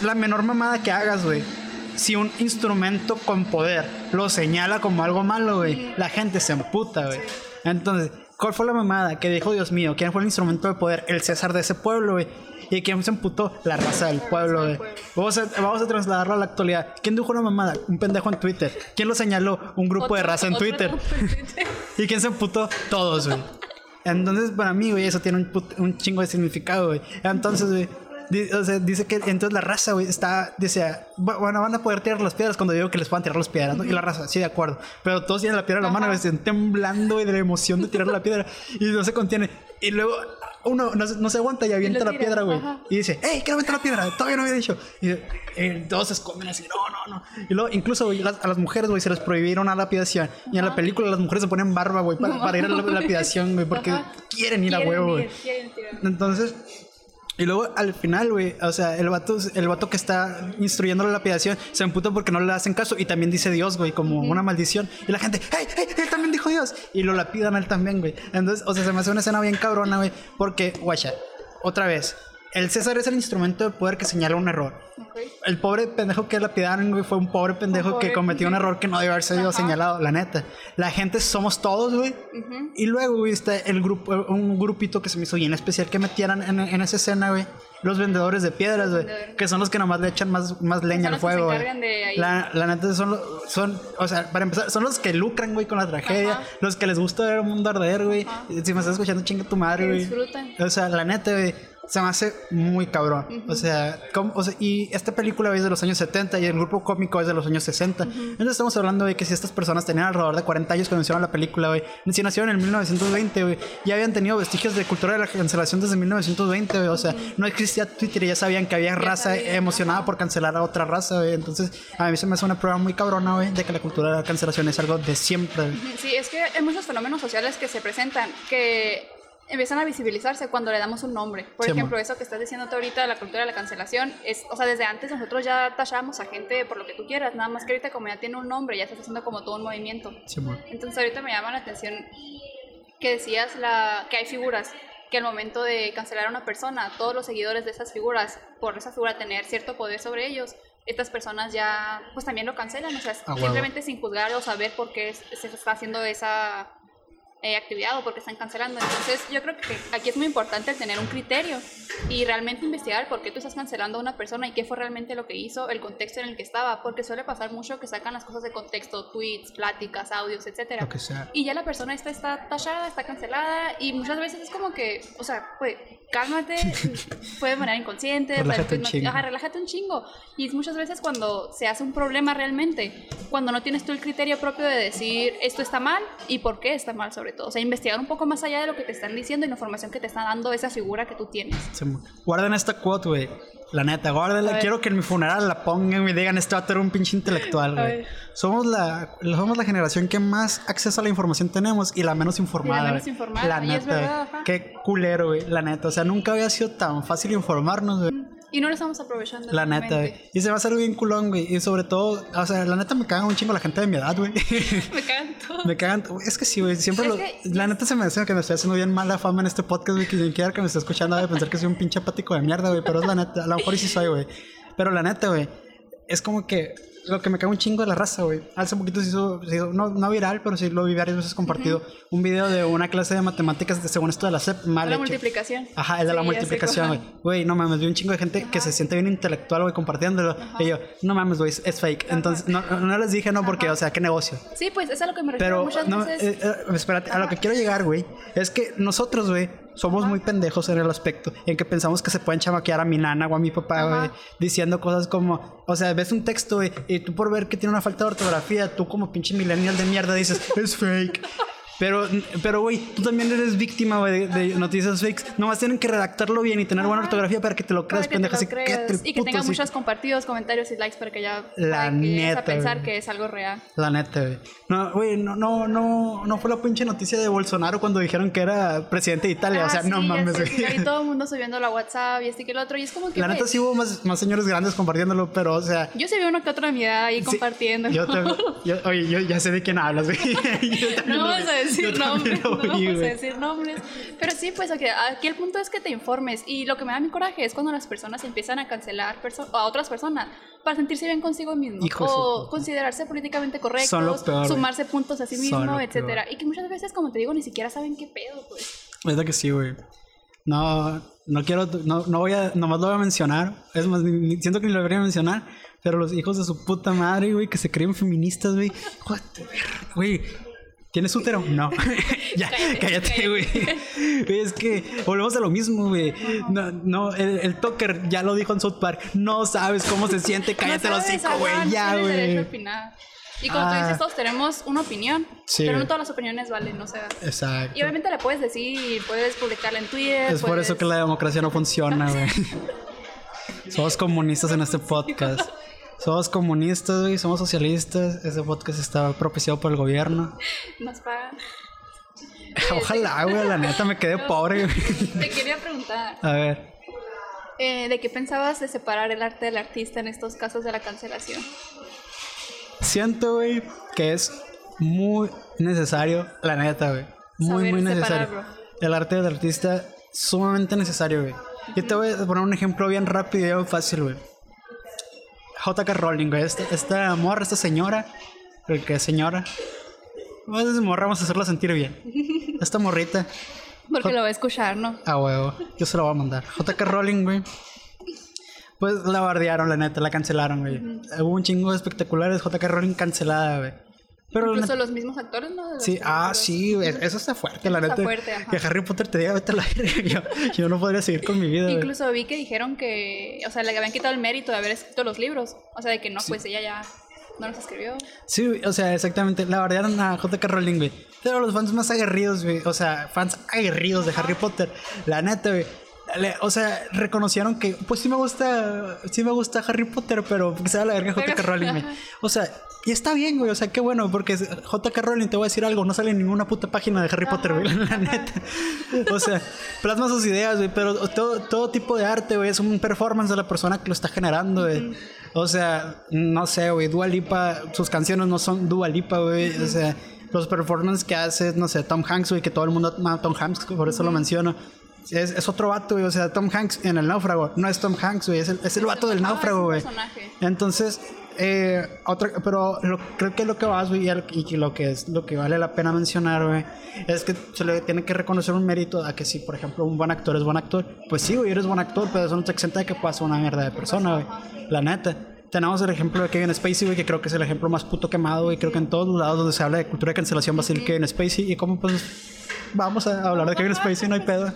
la menor mamada que hagas, güey. Si un instrumento con poder lo señala como algo malo, güey, la gente se emputa, güey. Entonces, ¿cuál fue la mamada que dijo Dios mío? ¿Quién fue el instrumento de poder? El César de ese pueblo, güey. ¿Y quién se emputó? La raza del pueblo, güey. Vamos a, vamos a trasladarlo a la actualidad. ¿Quién dijo una mamada? Un pendejo en Twitter. ¿Quién lo señaló? Un grupo de raza en Twitter. ¿Y quién se emputó? Todos, güey. Entonces, para mí, güey, eso tiene un, un chingo de significado, güey. Entonces, güey, o sea, dice que entonces la raza, güey, está, "Bu- bueno, van a poder tirar las piedras cuando digo que les puedan tirar las piedras, ¿no? Y la raza, sí, de acuerdo. Pero todos tienen la piedra en la mano, están temblando, güey, de la emoción de tirar la piedra. Y no se contiene. Y luego uno no, se- no se aguanta y avienta la piedra, güey. Y dice, hey, quiero aventar la piedra, todavía no había dicho. Y eh, todos se esconden así, no, no, no. Y luego, incluso, las- a las mujeres, güey, se les prohibieron a la lapidación. Y en la película las mujeres se ponen barba, güey, para, para ir a la lapidación, güey, porque Ajá. quieren ir a huevo, güey. Entonces, y luego al final, güey, o sea, el vato, el vato que está instruyendo la lapidación se emputa porque no le hacen caso y también dice Dios, güey, como una maldición. Y la gente, ¡hey, hey! Él también dijo Dios. Y lo lapidan a él también, güey. Entonces, o sea, se me hace una escena bien cabrona, güey, porque, guacha, otra vez, el César es el instrumento de poder que señala un error. Ok. El pobre pendejo que lapidaron, fue un pobre pendejo Un pobre que cometió un pendejo. error que no debió haber sido señalado, la neta. La gente somos todos, güey. Ujú. Y luego, güey, está el grupo, un grupito que se me hizo bien especial que metieran en, en esa escena, güey. Los vendedores de piedras, güey. Que son los que nomás le echan más, más leña al fuego, güey. La, la neta son, los- son, o sea, para empezar, son los que lucran, güey, con la tragedia. Ajá. Los que les gusta ver el mundo arder, güey. Si me estás escuchando, chinga tu madre, güey. O sea, la neta, güey, se me hace muy cabrón. O sea, como- o sea, y esta película es de los años 70 y el grupo cómico es de los años 60. Entonces estamos hablando de que si estas personas tenían alrededor de 40 años cuando hicieron la película, güey, si nacieron en 1920, güey, ya habían tenido vestigios de cultura de la cancelación desde 1920, güey. O sea, no existía Twitter y ya sabían que había raza sabían, emocionada por cancelar a otra raza, güey. Entonces, a mí se me hace una prueba muy cabrona, güey, de que la cultura de la cancelación es algo de siempre. Sí, es que hay muchos fenómenos sociales que se presentan que empiezan a visibilizarse cuando le damos un nombre. Por Sí, ejemplo, amor. eso que estás diciendo ahorita de la cultura de la cancelación, es, o sea, desde antes nosotros ya tachábamos a gente por lo que tú quieras, nada más que ahorita como ya tiene un nombre, ya estás haciendo como todo un movimiento. Sí. Entonces ahorita me llama la atención que decías la, que hay figuras que al momento de cancelar a una persona, todos los seguidores de esas figuras, por esa figura tener cierto poder sobre ellos, estas personas ya pues también lo cancelan, o sea, Ah, simplemente sin juzgar o saber por qué se está haciendo esa eh, actividad o por qué están cancelando. Entonces yo creo que aquí es muy importante tener un criterio y realmente investigar por qué tú estás cancelando a una persona y qué fue realmente lo que hizo, el contexto en el que estaba, porque suele pasar mucho que sacan las cosas de contexto, tweets, pláticas, audios, etcétera. Y ya la persona esta está tachada, está cancelada y muchas veces es como que, o sea, pues cálmate, fue de manera inconsciente, Relájate pues, un no- ajá, relájate un chingo. Y es muchas veces cuando se hace un problema realmente, cuando no tienes tú el criterio propio de decir esto está mal y por qué está mal sobre todo. O sea, investigar un poco más allá de lo que te están diciendo y la información que te está dando esa figura que tú tienes. Mu- Guarden esta quote, güey. La neta, A guárdenla. Quiero que en mi funeral la pongan y digan, este vato era un pinche intelectual, A güey. Somos la, somos la generación que más acceso a la información tenemos y la menos informada. menos güey. informada, La neta, verdad. Qué culero, güey. La neta. O sea, nunca había sido tan fácil informarnos, güey. Y no lo estamos aprovechando. La neta, realmente. güey. Y se va a hacer bien culón, güey. Y sobre todo, o sea, la neta me cagan un chingo la gente de mi edad, güey. Me cagan todos. me cagan. Es que sí, güey. Siempre Es lo- que- La neta se me hace que me estoy haciendo bien mala fama en este podcast, güey. Que quien quiera que me esté escuchando debe pensar que soy un pinche apático de mierda, güey. Pero es la neta. A lo mejor y sí soy, güey. Pero la neta, güey. Es como que lo que me caga un chingo de la raza, güey. Hace poquito se hizo, se hizo- no, no viral, pero sí lo vi varias veces compartido. Un video de una clase de matemáticas de según esto de la SEP mal La hecho. multiplicación. Ajá, el de la Sí, multiplicación, güey. Güey, no mames, vi un chingo de gente que se siente bien intelectual, güey, compartiéndolo. Y yo, no mames, güey, es, es fake. Entonces, no, no les dije no porque, o sea, qué negocio. Sí, pues es a lo que me refiero Pero, muchas no, veces. eh, eh, espérate, a lo que quiero llegar, güey, es que nosotros, güey, somos muy pendejos en el aspecto en que pensamos que se pueden chamaquear a mi nana o a mi papá, güey, diciendo cosas como, o sea, ves un texto, güey, y tú por ver que tiene una falta de ortografía, tú como pinche millennial de mierda dices, es fake. Pero, pero, güey, tú también eres víctima, güey, de, de noticias fakes. Nomás tienen que redactarlo bien y tener buena ortografía para que te lo creas, que el y que tenga hocico. muchos compartidos, comentarios y likes para que ya La para que neta, a pensar güey. que es algo real. La neta, güey. No, güey, no, no, no, no fue la pinche noticia de Bolsonaro cuando dijeron que era presidente de Italia. o Ah, sea, no sí, ya mames, güey. sí, ahí todo el mundo subiéndolo a WhatsApp y este que el otro. Y es como que. La neta pues, sí hubo más, más señores grandes compartiéndolo, pero, o sea. Yo sí vi uno que otro de mi edad ahí sí, compartiendo. Yo te, yo- oye, yo ya sé de quién hablas, güey. No vamos a decir También nombres, no vamos a güey. decir nombres. Pero sí, pues aquí, aquí el punto es que te informes. Y lo que me da mi coraje es cuando las personas empiezan a cancelar perso- a otras personas para sentirse bien consigo mismos. Hijo su o puta. considerarse políticamente correctos, peor, güey. sumarse puntos a sí mismo, etcétera. Y que muchas veces, como te digo, ni siquiera saben qué pedo, pues. Es de que sí, güey. No, no quiero, no, no voy a, nomás lo voy a mencionar. Es más, siento que ni lo debería mencionar. Pero los hijos de su puta madre, güey, que se creen feministas, güey. What Güey, ¿tienes útero? No. ya, Cállate, güey. Es que volvemos a lo mismo, güey. No, no, el, el Tucker ya lo dijo en South Park. No sabes cómo se siente. Cállate no los ajá, güey. no Ya, güey. Y como Ah. tú dices, todos tenemos una opinión, Sí, pero no todas las opiniones valen, o sea. Exacto. Y obviamente la puedes decir, puedes publicarla en Twitter. Es por eso que la democracia no funciona, güey. Somos comunistas en este podcast. Somos comunistas, güey. Somos socialistas. Este podcast está propiciado por el gobierno. Nos pagan. Ojalá, güey. La neta me quedé pobre, güey. Te quería preguntar, A ver. eh, ¿de qué pensabas de separar el arte del artista en estos casos de la cancelación? Siento, güey, que es muy necesario, la neta, güey. Muy, Saber muy necesario. separarlo. El arte del artista, sumamente necesario, güey. Yo te voy a poner un ejemplo bien rápido y fácil, güey. J.K. Rowling, güey. Esta, esta morra, esta señora, el que señora. Vamos a morra, vamos a hacerla sentir bien. Esta morrita, Porque lo va a escuchar, ¿no? a huevo. Yo se la voy a mandar. J.K. Rowling, güey. Pues la bardearon, la neta, la cancelaron, güey. Hubo un chingo de espectaculares. J.K. Rowling cancelada, güey. Pero la Incluso neta- los mismos actores, ¿no? Sí, ah, sí, eso está fuerte, la Está neta. fuerte, ajá. que Harry Potter te diga, vete a la. Yo, yo no podría seguir con mi vida. Incluso vi que dijeron que, o sea, le habían quitado el mérito de haber escrito los libros. O sea, de que no, pues ella ya no los escribió. Sí, o sea, exactamente. La bardearon a J.K. Rowling, güey. Pero los fans más aguerridos, güey. O sea, fans aguerridos de Harry Potter. La neta, güey. O sea, reconocieron que, pues sí me gusta, sí me gusta Harry Potter, pero que sea la verga J.K. Rowling, güey. O sea, y está bien, güey. O sea, qué bueno, porque J.K. Rowling, te voy a decir algo, no sale en ninguna puta página de Harry Potter, güey. La neta. O sea, plasma sus ideas, güey. Pero todo, todo tipo de arte, güey, es un performance de la persona que lo está generando, güey. O sea, no sé, güey. Dua Lipa, sus canciones no son Dua Lipa, güey. O sea, los performances que hace, no sé, Tom Hanks, güey, que todo el mundo ama Tom Hanks, por eso lo menciono. Es, es otro vato, güey. O sea, Tom Hanks en el náufrago no es Tom Hanks, güey. Es el, es el vato del Ah, náufrago, güey. Entonces, eh, otra, pero lo- creo que lo que vas, güey, y, lo que es lo que vale la pena mencionar, güey, es que se le tiene que reconocer un mérito a que si, por ejemplo, un buen actor es buen actor, pues sí, güey, eres buen actor, pero eso no te exenta de que ser una mierda de persona, güey. La neta. Tenemos el ejemplo de Kevin Spacey, güey, que creo que es el ejemplo más puto quemado, güey. Creo que en todos los lados donde se habla de cultura de cancelación va a ser Kevin Spacey. Y como pues vamos a hablar de Kevin Spacey, no hay pedo.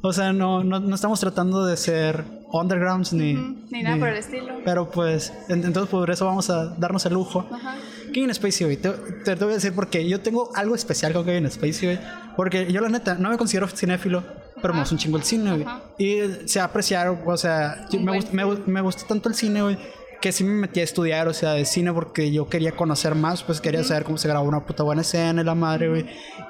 O sea, no, no, no estamos tratando de ser undergrounds ni... Ni nada por el estilo. Pero pues, en- entonces por eso vamos a darnos el lujo. Ajá. Kevin Spacey, güey, te, te, te voy a decir porque yo tengo algo especial con Kevin Spacey, güey. Porque yo la neta no me considero cinéfilo, pero me gusta un chingo el cine, güey. Y se apreciar, o sea, me, gust- me, me gusta tanto el cine, güey. Que sí me metí a estudiar, o sea, de cine porque yo quería conocer más, pues quería saber cómo se graba una puta buena escena y la madre, güey.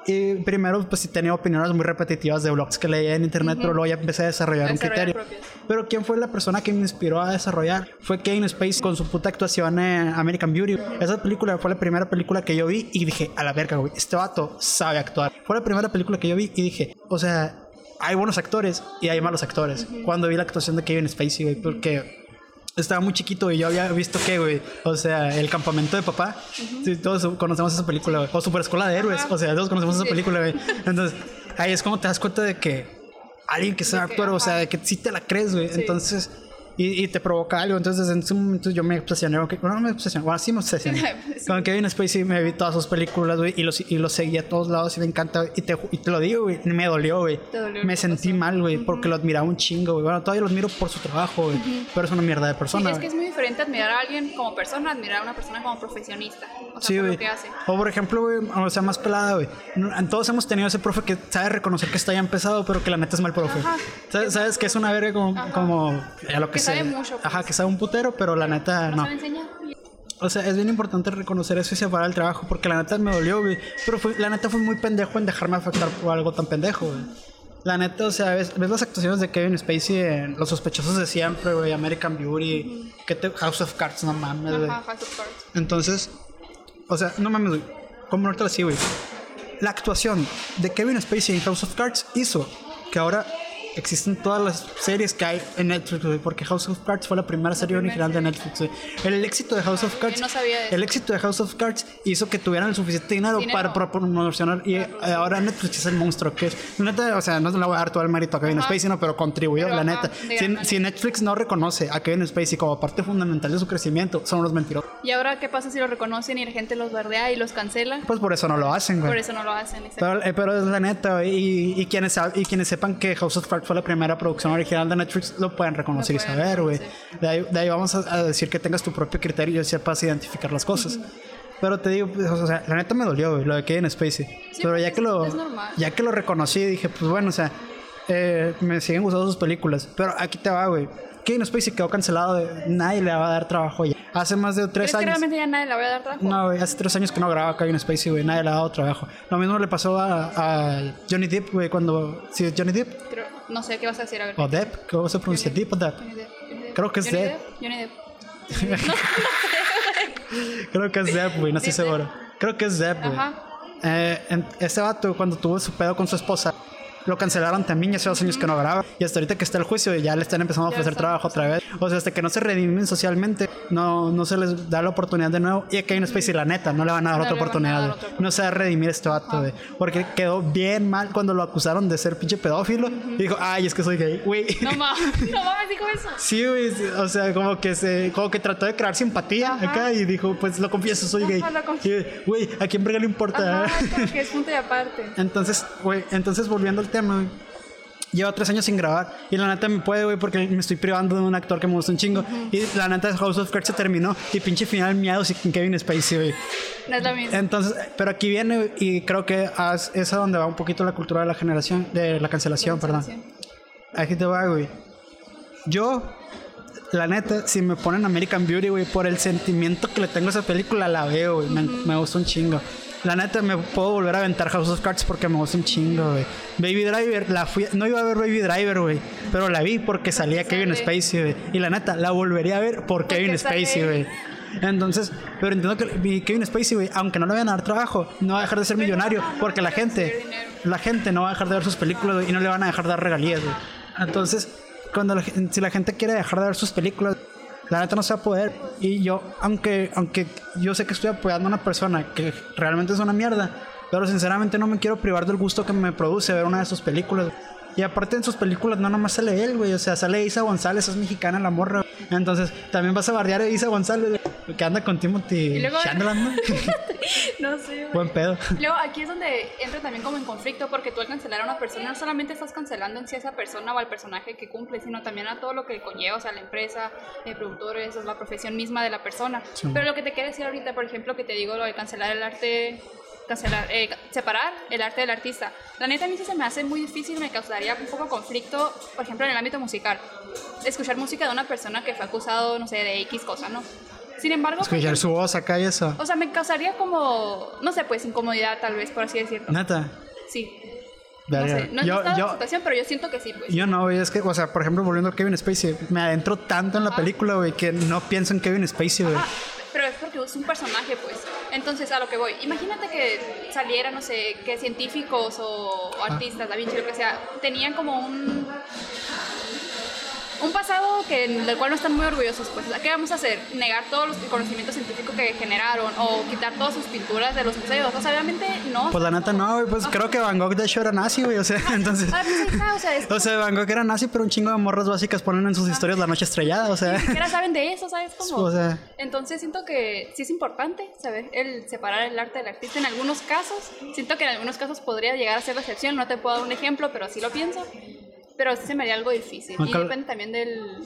Y primero, pues sí tenía opiniones muy repetitivas de blogs que leía en internet, pero luego ya empecé a desarrollar un Desarrollar criterio. propios. Pero ¿quién fue la persona que me inspiró a desarrollar? Fue Kevin Spacey con su puta actuación en American Beauty. Esa película fue la primera película que yo vi y dije, a la verga, güey, este vato sabe actuar. Fue la primera película que yo vi y dije, o sea, hay buenos actores y hay malos actores. Cuando vi la actuación de Kevin Spacey, güey, porque estaba muy chiquito y yo había visto que, güey, o sea, El Campamento de Papá. Sí, todos conocemos esa película, güey. O Super Escuela de Héroes, o sea, todos conocemos esa película, güey. Entonces, ahí es como te das cuenta de que alguien que sabe actuar, o sea, de que sí te la crees, güey. Sí. Entonces, y, y te provoca algo. Entonces, desde ese momento yo me obsesioné. con que- Bueno, no me obsesioné, bueno, sí me obsesioné. Sí. Con Kevin Spacey me vi todas sus películas, güey, y los, y los seguí a todos lados y me encanta. Y te, y te lo digo, güey, me dolió, güey. Me sentí mal, güey, porque lo admiraba un chingo, güey. Bueno, todavía lo admiro por su trabajo, güey. Pero es una mierda de Sí, persona. es que es muy diferente admirar a alguien como persona, admirar a una persona como profesionista. O sea, Sí, por güey. lo que hace. O por ejemplo, güey, o sea, más pelada, güey. Todos hemos tenido ese profe que sabe reconocer que está ya empezado, pero que la neta es mal profe. Ajá. ¿Sabes, sabes que es una verga como, como a lo que, Que sabe mucho, pues. Ajá, que sabe un putero, pero la neta No, no. O sea, es bien importante reconocer eso y separar el trabajo, porque la neta me dolió, güey. Pero fue- la neta fue muy pendejo en dejarme afectar por algo tan pendejo, güey. La neta, o sea, ves, ves las actuaciones de Kevin Spacey en Los sospechosos de siempre, güey, American Beauty, que te- House of Cards, no mames, güey. Ajá, House of Cards. Entonces, o sea, no mames, güey. ¿Cómo ahorita así, güey? La actuación de Kevin Spacey en House of Cards hizo que ahora existen todas las series que hay en Netflix, güey, porque House of Cards fue la primera serie primera original de Netflix, güey. El éxito de House of Cards, no sabía de el éxito de House of Cards hizo que tuvieran el suficiente dinero, Dinero. para pro- promocionar y eh, ahora Netflix es el monstruo que es. La neta, o sea, no le voy a dar todo el mérito a Kevin. Spacey, no, pero contribuyó, Pero, la ajá, neta. Si, si Netflix no reconoce a Kevin Spacey como parte fundamental de su crecimiento, son unos mentirosos. Y ahora, ¿qué pasa si lo reconocen y la gente los bardea y los cancela? Pues por eso no lo hacen, güey. Por eso no lo hacen. Pero, eh, pero es la neta, y, y, quienes, y quienes sepan que House of Cards fue la primera producción original de Netflix, lo pueden reconocer Lo y pueden saber, güey. reconocer. De ahí, de ahí vamos a, a decir que tengas tu propio criterio y sepas identificar las cosas. Pero te digo, pues, o sea, la neta me dolió, güey, lo de Kevin Spacey. pero ya que, lo, ya que lo reconocí, dije, pues bueno, o sea, eh, me siguen gustando sus películas. Pero aquí te va, güey. Kevin Spacey quedó cancelado, de- nadie le va a dar trabajo ya. Hace más de tres ¿Crees que años. realmente ya nadie le voy a dar trabajo? No, güey, hace tres años que no grababa Kevin Spacey, güey. Nadie le ha dado trabajo. Lo mismo le pasó a, a Johnny Depp, güey, cuando... ¿Sí Johnny Depp? Creo- no sé qué vas a decir, a ver. ¿O Depp? ¿Cómo se pronuncia? ¿Depp o Depp? Johnny Depp, Johnny Depp. Creo que es Johnny Depp. Johnny Depp. Creo que es Depp, güey, no estoy seguro. Creo que es Depp, güey. Eh, ese vato, cuando tuvo su pedo con su esposa, lo cancelaron también, ya hace dos años que no graba. Y hasta ahorita que está el juicio, ya le están empezando a ofrecer trabajo otra vez. O sea, hasta que no se redimen socialmente, no, no se les da la oportunidad de nuevo. Y a Kevin Spacey, la neta, no le van a dar No otra oportunidad. dar otra No se va a redimir este vato, güey. Porque quedó bien mal cuando lo acusaron de ser pinche pedófilo. Y dijo, ay, es que soy gay, güey. No mames, no mames, dijo eso. Sí, güey, o sea, como que se, como que trató de crear simpatía Ajá. acá y dijo, pues lo confieso, soy gay. Ajá, lo confieso. Y, Güey, ¿a quién verga le importa? Ajá, como que es punto y aparte. Entonces, güey, entonces volviendo al tema, güey. Llevo tres años sin grabar y la neta me puede, güey, porque me estoy privando de un actor que me gusta un chingo. Y la neta House of Cards se terminó y pinche final miado sin Kevin Spacey, güey. No es lo mismo. Entonces, pero aquí viene y creo que es a donde va un poquito la cultura de la generación, de la cancelación, perdón. Aquí te va, güey. Yo, la neta, si me ponen American Beauty, güey, por el sentimiento que le tengo a esa película, la veo, güey. Me, me gusta un chingo. La neta, me puedo volver a aventar House of Cards porque me gusta un chingo, güey. Baby Driver, la fui, no iba a ver Baby Driver, güey. Pero la vi porque salía Kevin. Spacey, güey. Y la neta, la volvería a ver por Kevin sale Spacey, güey. Entonces, pero entiendo que Kevin Spacey, güey, aunque no le vayan a dar trabajo, no va a dejar de ser Pero, millonario. no Porque la gente, la gente no va a dejar de ver sus películas y no le van a dejar de dar regalías, güey. Entonces, cuando la si la gente quiere dejar de ver sus películas, La neta no se va a poder. Y yo, aunque, aunque yo sé que estoy apoyando a una persona que realmente es una mierda, pero sinceramente no me quiero privar del gusto que me produce ver una de sus películas. Y aparte en sus películas no nomás sale él, güey. O sea, sale Isa González, es mexicana la morra. Entonces, también vas a bardear a Isa González, güey, que anda con Timothy Y luego- Chamberlain, ¿no? No sé, güey. Buen pedo. Luego aquí es donde entra también como en conflicto porque tú al cancelar a una persona no solamente estás cancelando en sí a esa persona o al personaje que cumple, sino también a todo lo que conlleva, o sea, la empresa, eh, productores, o la profesión misma de la persona. Sí. Pero lo que te quiero decir ahorita, por ejemplo, que te digo lo de cancelar el arte, cancelar, eh, separar el arte del artista. La neta a mí sí se me hace muy difícil, me causaría un poco conflicto, por ejemplo, en el ámbito musical. Escuchar música de una persona que fue acusado, no sé, de X cosa, ¿no? Sin embargo, Escuchar su voz acá y eso. o sea, me causaría como, no sé, pues incomodidad tal vez, por así decirlo. Neta. Sí. No sé, no yo, yo, la situación, pero yo siento que sí, pues. yo no, güey. Es que, o sea, por ejemplo, volviendo a Kevin Spacey, me adentro tanto en la película, güey, que no pienso en Kevin Spacey, güey. Ah, pero es porque es un personaje, pues. Entonces, a lo que voy. Imagínate que saliera, no sé, que científicos o, o artistas, Da Vinci, lo que sea, tenían como un. Un pasado que, del cual no están muy orgullosos, pues. ¿Qué vamos a hacer? ¿Negar todos los conocimientos científicos que generaron? ¿O quitar todas sus pinturas de los museos? O sea, obviamente no. Pues la neta no, güey. Pues creo que Van Gogh de hecho era nazi, güey. O sea, entonces. Ah, pues está, o sea, es O sea, Van Gogh era nazi, pero un chingo de morras básicas ponen en sus historias la noche estrellada, o sea. ni siquiera saben de eso, ¿sabes cómo? O sea. Entonces siento que sí es importante saber el separar el arte del artista en algunos casos. Siento que en algunos casos podría llegar a ser la excepción, no te puedo dar un ejemplo, pero sí lo pienso. Pero se me haría algo difícil. Y depende también del,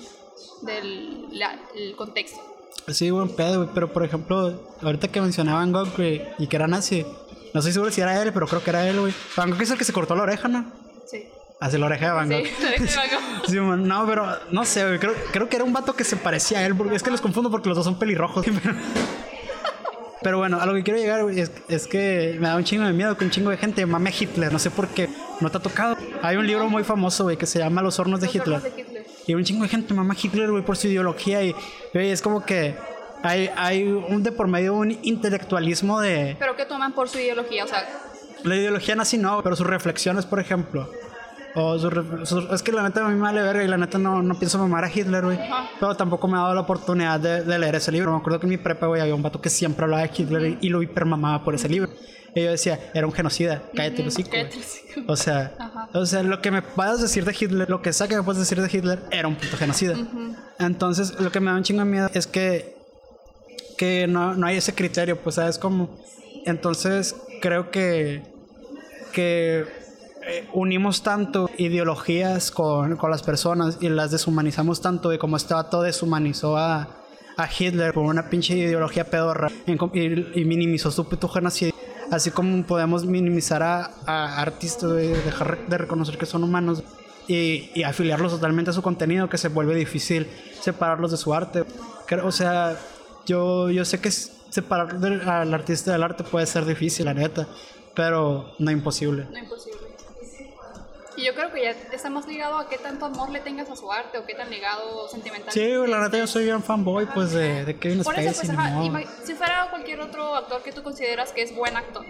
del la- el contexto. Sí, buen pedo, güey. Pero por ejemplo, ahorita que mencionaban Van Gogh, güey, y que era nazi. No estoy seguro si era él, pero creo que era él, güey. Van Gogh es el que se cortó la oreja, ¿no? Sí. Hace la oreja de Van Gogh. Sí, la oreja de Van Gogh. Sí, man, no, pero no sé, güey. Creo, creo que era un vato que se parecía a él. Porque es que los confundo porque los dos son pelirrojos. Pero, pero bueno, a lo que quiero llegar, es, es que me da un chingo de miedo que un chingo de gente mame a Hitler. No sé por qué. No te ha tocado. Hay un libro muy famoso, güey, que se llama Los hornos de Los Hitler. hornos de Hitler. Y un chingo de gente mama a Hitler, güey, por su ideología. Y, güey, es como que hay, hay un de por medio un intelectualismo de. Pero que toman por su ideología, o sea, La ideología nazi no, pero sus reflexiones, por ejemplo. O sus- es que la neta a mí me vale verga y la neta no, no pienso mamar a Hitler, güey. Pero tampoco me ha dado la oportunidad de, de leer ese libro. Me acuerdo que en mi prepa, güey, había un vato que siempre hablaba de Hitler y, y lo hipermamaba por ese libro. Y yo decía, era un genocida, cállate hocico, el hocico. O sea, Ajá. o sea, lo que me puedas decir de Hitler, lo que sea que me puedas decir de Hitler, era un puto genocida. Entonces, lo que me da un chingo de miedo es que, que no, no hay ese criterio, pues, ¿sabes cómo? Entonces, creo que, que eh, unimos tanto ideologías con, con las personas y las deshumanizamos tanto de como este vato deshumanizó a, a Hitler por una pinche ideología pedorra en y, y minimizó su puto genocidio. Así como podemos minimizar a, a artistas, güey, dejar de reconocer que son humanos y, y afiliarlos totalmente a su contenido, que se vuelve difícil separarlos de su arte. O sea, yo, yo sé que separar del- al artista del arte puede ser difícil, la neta, pero no imposible. no imposible. Y yo creo que ya está más ligado a qué tanto amor le tengas a su arte o qué tan ligado sentimental. Sí, la neta yo soy bien fanboy pues de, de Kevin Por eso, pues, ajá, si fuera cualquier otro actor que tú consideras que es buen actor,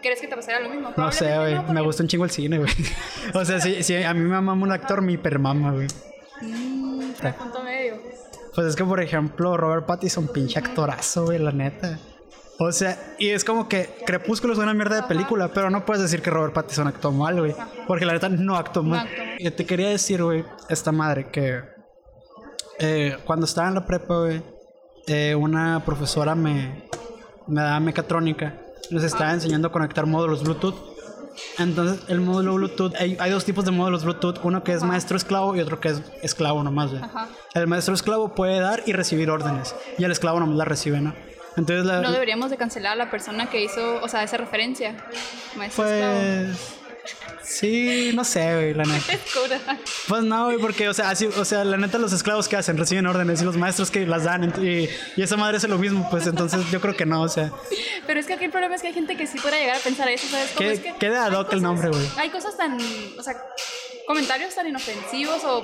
¿crees que te pasaría lo mismo? No sé, güey, no, me gusta un chingo el cine, güey. O sea, si, si a mí me mama un actor, me hipermama, güey. Mm, punto medio. Pues es que, por ejemplo, Robert Pattinson, pinche actorazo, güey, la neta. O sea, y es como que Crepúsculo es una mierda de película, pero no puedes decir que Robert Pattinson actuó mal, güey. Porque la neta no actuó mal. Y te quería decir, güey, esta madre, que eh, cuando estaba en la prepa, güey, eh, una profesora me, me daba mecatrónica. Nos estaba enseñando a conectar módulos Bluetooth. Entonces, el módulo Bluetooth, hay, hay dos tipos de módulos Bluetooth, uno que es maestro esclavo y otro que es esclavo nomás. El maestro esclavo puede dar y recibir órdenes, y el esclavo nomás las recibe, ¿no? Entonces, la, No deberíamos de cancelar a la persona que hizo, o sea, esa referencia. Maestro pues... Sí, no sé, güey, la neta. Es. Pues no, güey, porque, o sea, así, o sea, la neta, los esclavos que hacen reciben órdenes y los maestros que las dan, y, y esa madre hace lo mismo, pues entonces yo creo que no, o sea, Pero es que aquí el problema es que hay gente que sí puede llegar a pensar eso, ¿sabes? Cómo es que queda ad hoc el nombre, güey. Hay cosas tan, o sea, comentarios tan inofensivos o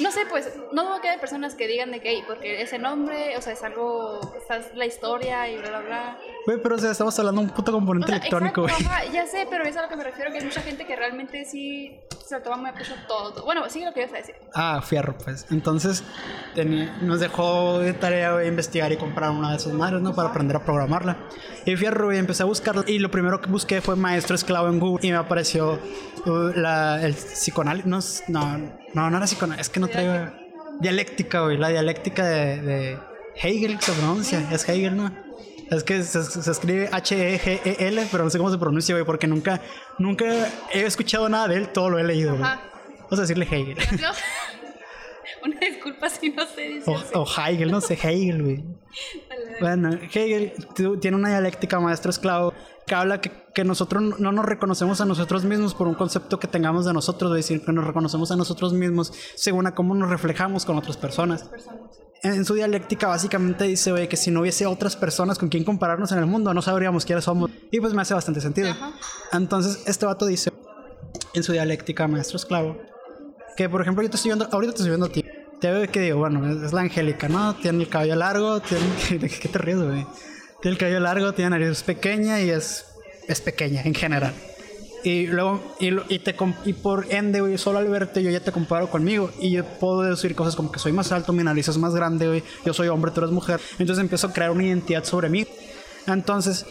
no sé, pues no dudo que hay personas que digan de que "Ey, porque ese nombre, o sea, es algo, es la historia y bla bla bla. Güey, pero o sea, estamos hablando de un puto O componente sea, electrónico, exacto, ajá, ya sé, pero es a lo que me refiero que hay mucha gente que realmente sí se lo toma muy a pecho todo, todo. Bueno, sigue lo que ibas a decir. Ah, fierro, pues. Entonces, nos dejó de tarea güey, investigar y comprar una de esas madres, ¿no? Para aprender a programarla. Y fierro, güey, empecé a buscarla. Y lo primero que busqué fue maestro esclavo en Google. Y me apareció la, el psicoanálisis. No, no, no, no era psicoanálisis. Es que no traigo. Dialéctica, güey. La dialéctica de, de Hegel se pronuncia. Es Hegel, ¿no? Es que se, se escribe H-E-G-E-L, pero no sé cómo se pronuncia, güey, porque nunca, nunca he escuchado nada de él, todo lo he leído, güey. Vamos a decirle Hegel. No. Una disculpa si no sé decir. O, o Hegel, no sé, Hegel, güey. Bueno, Hegel tiene una dialéctica maestro esclavo que habla que, que nosotros no nos reconocemos a nosotros mismos por un concepto que tengamos de nosotros, es decir, que nos reconocemos a nosotros mismos según a cómo nos reflejamos con otras personas. En, en su dialéctica básicamente dice, que si no hubiese otras personas con quien compararnos en el mundo, no sabríamos quiénes somos. Y pues me hace bastante sentido. Ajá. Entonces, este vato dice, en su dialéctica maestro esclavo, que por ejemplo yo te estoy viendo, ahorita te estoy viendo a ti. Te veo que digo, bueno, es, es la Angélica, ¿no? Tiene el cabello largo, tiene... ¿De qué te ríes, güey? Tiene el cabello largo, tiene nariz pequeña y es, es pequeña en general. Y luego, y, y, te, y por ende, güey, solo al verte yo ya te comparo conmigo. Y yo puedo decir cosas como que soy más alto, mi nariz es más grande, güey. Yo soy hombre, tú eres mujer. Entonces empiezo a crear una identidad sobre mí. Entonces,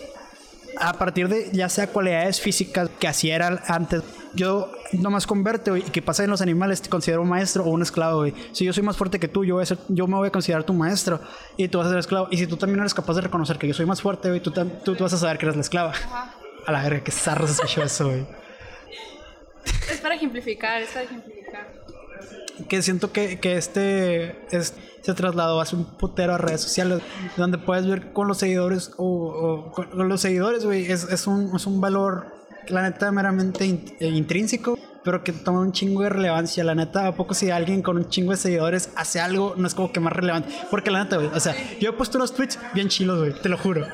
a partir de ya sea cualidades físicas que así era antes, yo nomás con verte, güey, y que pasa en los animales, te considero un maestro o un esclavo, güey. Si yo soy más fuerte que tú, yo, voy a ser- yo me voy a considerar tu maestro y tú vas a ser esclavo. Y si tú también eres capaz de reconocer que yo soy más fuerte, güey, tú, tú, tú vas a saber que eres la esclava. Ajá. A la verga, qué zarro se escuchó eso, güey. Es para ejemplificar, es para ejemplificar. que siento que, que este es- se trasladó hace un putero a redes sociales donde puedes ver con los seguidores o, o con los seguidores, güey, es, es, un, es un valor, la neta, meramente eh, intrínseco, pero que toma un chingo de relevancia. La neta, ¿a poco si alguien con un chingo de seguidores hace algo, no es como que más relevante? Porque la neta, güey, o sea, yo he puesto unos tweets bien chilos, güey, te lo juro.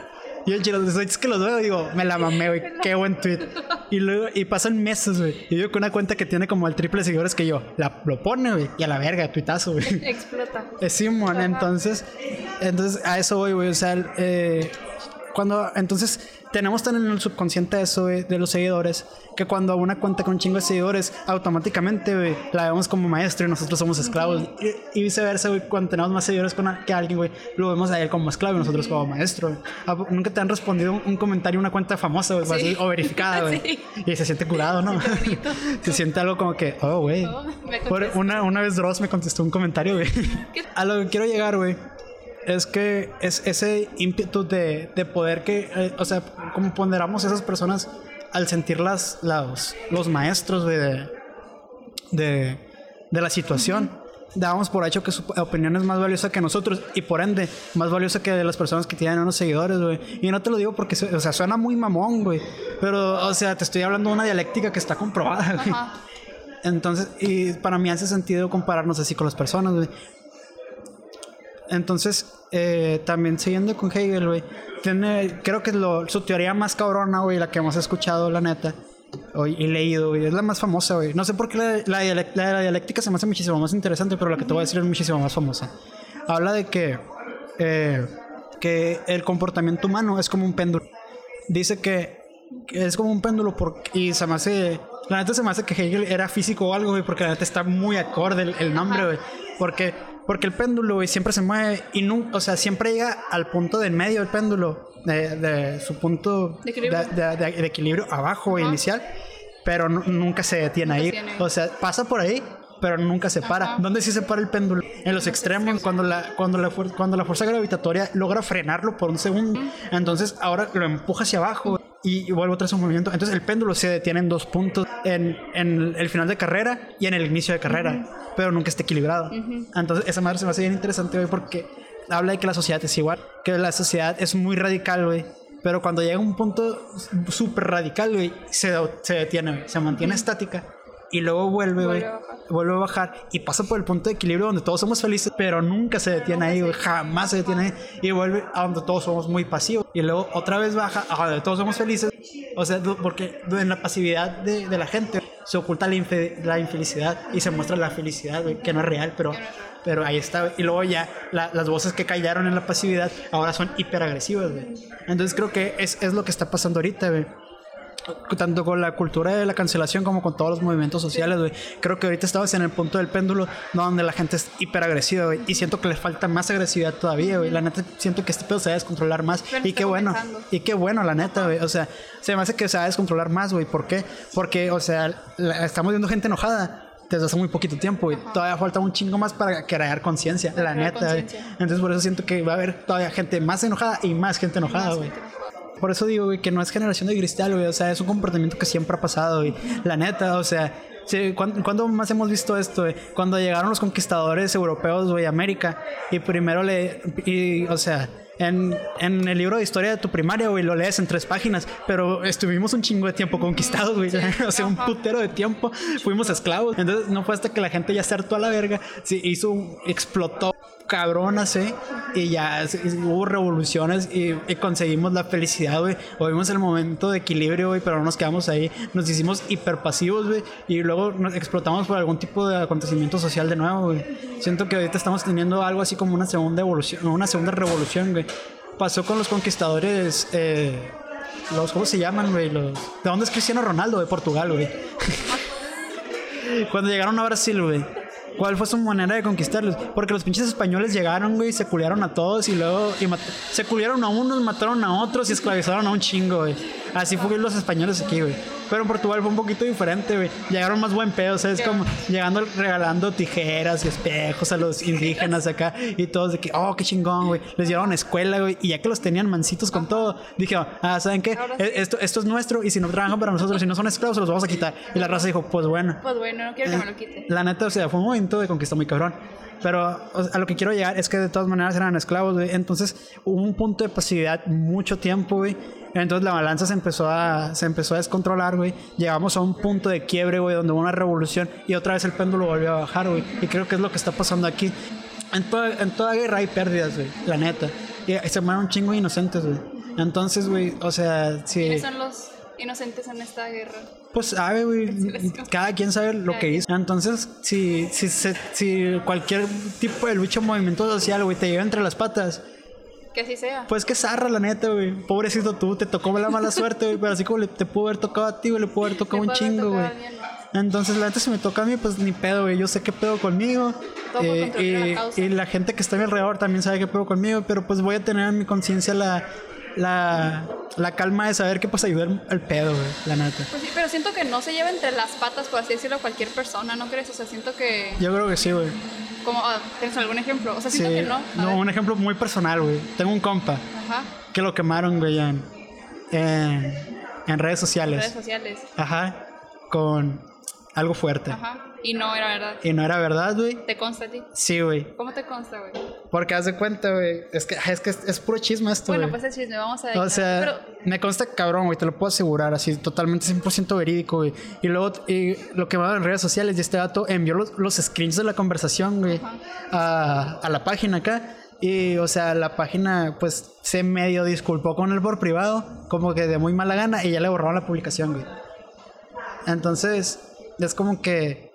Bien chilos, los tweets que los veo, digo, me la mamé, güey, qué buen tweet. Y luego, y pasan meses, güey. Y yo con una cuenta que tiene como el triple de seguidores que yo, la, lo pone, güey, y a la verga, tuitazo, güey. Explota. Es Simón, entonces, entonces a eso voy, güey. O sea, eh, cuando, entonces, tenemos tan en el subconsciente eso güey, de los seguidores que cuando una cuenta con un chingo de seguidores, automáticamente, güey, la vemos como maestro y nosotros somos esclavos. Y, y viceversa, güey, cuando tenemos más seguidores con a- que alguien, güey, lo vemos a él como esclavo y nosotros como maestro. güey. ¿A poco Nunca te han respondido un, un comentario, una cuenta famosa, güey, Sí. así, o verificada, güey. Sí. Y se siente curado, ¿no? se siente algo como que, oh, güey. Oh, una, una vez Dross me contestó un comentario, güey. A lo que quiero llegar, güey, es que es ese ímpetu de, de poder que, eh, o sea, como ponderamos esas personas al sentir las, los, los maestros de, de, de la situación. Dábamos por hecho que su opinión es más valiosa que nosotros y por ende más valiosa que de las personas que tienen unos seguidores, güey. Y no te lo digo porque, o sea, suena muy mamón, güey. Pero, o sea, te estoy hablando de una dialéctica que está comprobada, güey. Entonces, y para mí hace sentido compararnos así con las personas, güey. Entonces, eh, también siguiendo con Hegel, güey, tiene, creo que lo- su teoría más cabrona, güey, la que hemos escuchado, la neta, o- y leído, güey, es la más famosa, güey. No sé por qué la, la, la dialéctica se me hace muchísimo más interesante, pero la que te voy a decir es muchísimo más famosa. Habla de que, eh, que el comportamiento humano es como un péndulo. Dice que, que es como un péndulo porque, y se me hace... La neta se me hace que Hegel era físico o algo, güey, porque la neta está muy acorde el, el nombre, güey. Porque, porque el péndulo, güey, siempre se mueve y nunca, o sea, siempre llega al punto del medio del péndulo, de, de su punto De equilibrio. de- equilibrio abajo inicial, pero nu- nunca se detiene Nunca ahí. O sea, pasa por ahí, pero nunca se para. Ajá. ¿Dónde sí se para el péndulo? En los extremos, cuando la, cuando, la cuando la fuerza gravitatoria logra frenarlo por un segundo. Entonces ahora lo empuja hacia abajo y, vuelve otra vez un movimiento. Entonces el péndulo se detiene en dos puntos, en, en el final de carrera y en el inicio de carrera, pero nunca está equilibrado. Entonces esa madre se me hace bien interesante, güey, porque habla de que la sociedad es igual, que la sociedad es muy radical, güey. Pero cuando llega a un punto súper radical, güey, se, se detiene, se mantiene estática y luego vuelve, güey, Vuelve a bajar. y pasa por el punto de equilibrio donde todos somos felices, pero nunca se detiene ahí, güey, jamás se detiene ahí y vuelve a donde todos somos muy pasivos y luego otra vez baja a donde todos somos felices, o sea, porque en la pasividad de, de la gente se oculta la, infe- la infelicidad y se muestra la felicidad, güey, que no es real, pero, pero ahí está, y luego ya la- las voces que callaron en la pasividad ahora son hiperagresivas, güey. Entonces creo que es, es lo que está pasando ahorita, güey. Tanto con la cultura de la cancelación como con todos los movimientos sociales, güey. Creo que ahorita estamos en el punto del péndulo donde la gente es hiperagresiva, güey. Y siento que le falta más agresividad todavía, güey. La neta, siento que este pedo se va a descontrolar más. Pero y qué bueno. Y qué bueno, la neta, güey. O sea, se me hace que se va a descontrolar más, güey. ¿Por qué? Porque, o sea, la- estamos viendo gente enojada desde hace muy poquito tiempo, güey. Todavía falta un chingo más para crear conciencia, la neta. Entonces, por eso siento que va a haber todavía gente más enojada y más gente enojada, güey. Por eso digo, güey, que no es generación de cristal, güey. O sea, es un comportamiento que siempre ha pasado, güey. La neta, o sea, sí, ¿cuándo, cuándo más hemos visto esto, güey? Cuando llegaron los conquistadores europeos, güey, a América. Y primero le. Y, o sea. En, en el libro de historia de tu primaria, güey, lo lees en tres páginas, pero estuvimos un chingo de tiempo conquistados, güey. o sea, un putero de tiempo. Fuimos esclavos. Entonces, no fue hasta que la gente ya se hartó a la verga. Sí, hizo explotó cabrón así y ya hubo revoluciones y, y conseguimos la felicidad, güey. O vimos el momento de equilibrio, güey, pero no nos quedamos ahí. Nos hicimos hiperpasivos, güey, y luego nos explotamos por algún tipo de acontecimiento social de nuevo, güey. Siento que ahorita estamos teniendo algo así como una segunda evolución, una segunda revolución, güey. Pasó con los conquistadores, eh, los, ¿cómo se llaman, güey? ¿De dónde es Cristiano Ronaldo? De Portugal, güey. Cuando llegaron a Brasil, güey. ¿Cuál fue su manera de conquistarlos? Porque los pinches españoles llegaron, güey, se culiaron a todos y luego y se culiaron a unos, mataron a otros y esclavizaron a un chingo, güey. Así fue los españoles aquí, güey. Pero en Portugal fue un poquito diferente, güey. Llegaron más buen pedo, ¿sabes? Como llegando regalando tijeras y espejos a los indígenas acá y todos de que, oh, qué chingón, güey. Les llevaron a escuela, güey. Y ya que los tenían mansitos con todo, dije, ah, ¿saben qué? E- Esto, esto es nuestro y si no trabajan para nosotros, si no son esclavos, se los vamos a quitar. Y la raza dijo, pues bueno. Pues bueno, no quiero que me lo quite. La neta, o sea, fue un momento de conquista muy cabrón. Pero a lo que quiero llegar es que de todas maneras eran esclavos, güey. Entonces hubo un punto de pasividad mucho tiempo, güey. Entonces la balanza se empezó a, se empezó a descontrolar, güey. Llegamos a un punto de quiebre, güey, donde hubo una revolución y otra vez el péndulo volvió a bajar, güey. Y creo que es lo que está pasando aquí. En toda, en toda guerra hay pérdidas, güey, la neta. Y se mueren un chingo de inocentes, güey. Entonces, güey, o sea, sí. ¿Quiénes son los inocentes en esta guerra? Pues sabe, güey. Cada quien sabe lo Cada que hizo. Entonces, si, si, se- si cualquier tipo de lucha o movimiento social, güey, te lleva entre las patas, Que así sea. pues que zarra, la neta, güey. Pobrecito tú, te tocó la mala suerte, güey. Pero así como le, te pudo haber tocado a ti, güey, le pudo haber tocado un chingo, güey. Entonces, la neta, si me toca a mí, pues ni pedo, güey. Yo sé qué pedo conmigo. Eh, la y, causa. y la gente que está a mi alrededor también sabe qué pedo conmigo. Pero pues voy a tener en mi conciencia la, la, la calma de saber que pues ayudar al pedo, güey. La neta. Pues sí, pero siento que no se lleva entre las patas, por así decirlo, cualquier persona, ¿no crees? O sea, siento que... Yo creo que sí, güey. Como, ah, ¿Tienes algún ejemplo? O sea, Sí. siento que no. A No, ver. un ejemplo muy personal, güey. Tengo un compa Ajá. que lo quemaron, güey, en, en, en redes sociales. Redes sociales. Ajá. Con algo fuerte. Ajá. Y no era verdad. Y no era verdad, güey. ¿Te consta a ti? Sí, güey. ¿Cómo te consta, güey? Porque haz de cuenta, güey. Es que es, que es, es puro chisme esto, Bueno, pues el chisme, vamos a O sea, Pero, me consta cabrón, güey, te lo puedo asegurar, así, totalmente 100% verídico, güey. Y luego, y lo que va en redes sociales, y este dato envió los, los screens de la conversación, güey, a, a la página acá. Y, o sea, la página, pues, se medio disculpó con él por privado, como que de muy mala gana, y ya le borraron la publicación, güey. Entonces, es como que,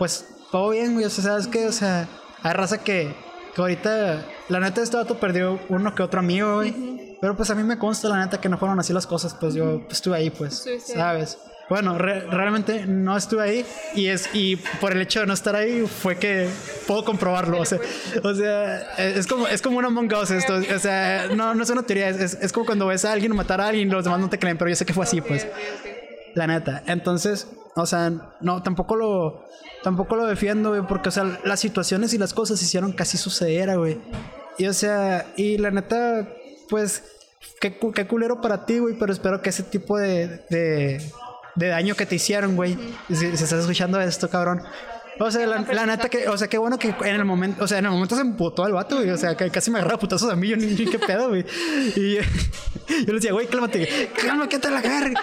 pues, todo bien, güey, o sea, ¿sabes qué? O sea, hay raza que, que ahorita, la neta, este dato perdió uno que otro amigo, güey. Pero pues a mí me consta, la neta, que no fueron así las cosas, pues yo pues, estuve ahí, pues, Estuviste ahí. ¿sabes? Bueno, re- realmente no estuve ahí y es y por el hecho de no estar ahí fue que puedo comprobarlo, o sea, o sea, es como es como un Among Us esto, o sea, no no es una teoría, es, es, como cuando ves a alguien matar a alguien y los demás no te creen, pero yo sé que fue así, pues. La neta. Entonces, o sea, no, tampoco lo, tampoco lo defiendo, güey, porque, o sea, las situaciones y las cosas hicieron casi suceder, güey. Y, o sea, y la neta, pues, qué, qué culero para ti, güey, pero espero que ese tipo de, de, de daño que te hicieron, güey, si, si estás escuchando esto, cabrón. O sea, la, la neta que, o sea, qué bueno que en el momento, o sea, en el momento se emputó el vato, güey. O sea, que casi me agarra putazos a mí, yo ni, ni qué pedo, güey. Y yo le decía, güey, cálmate, cálmate la verga.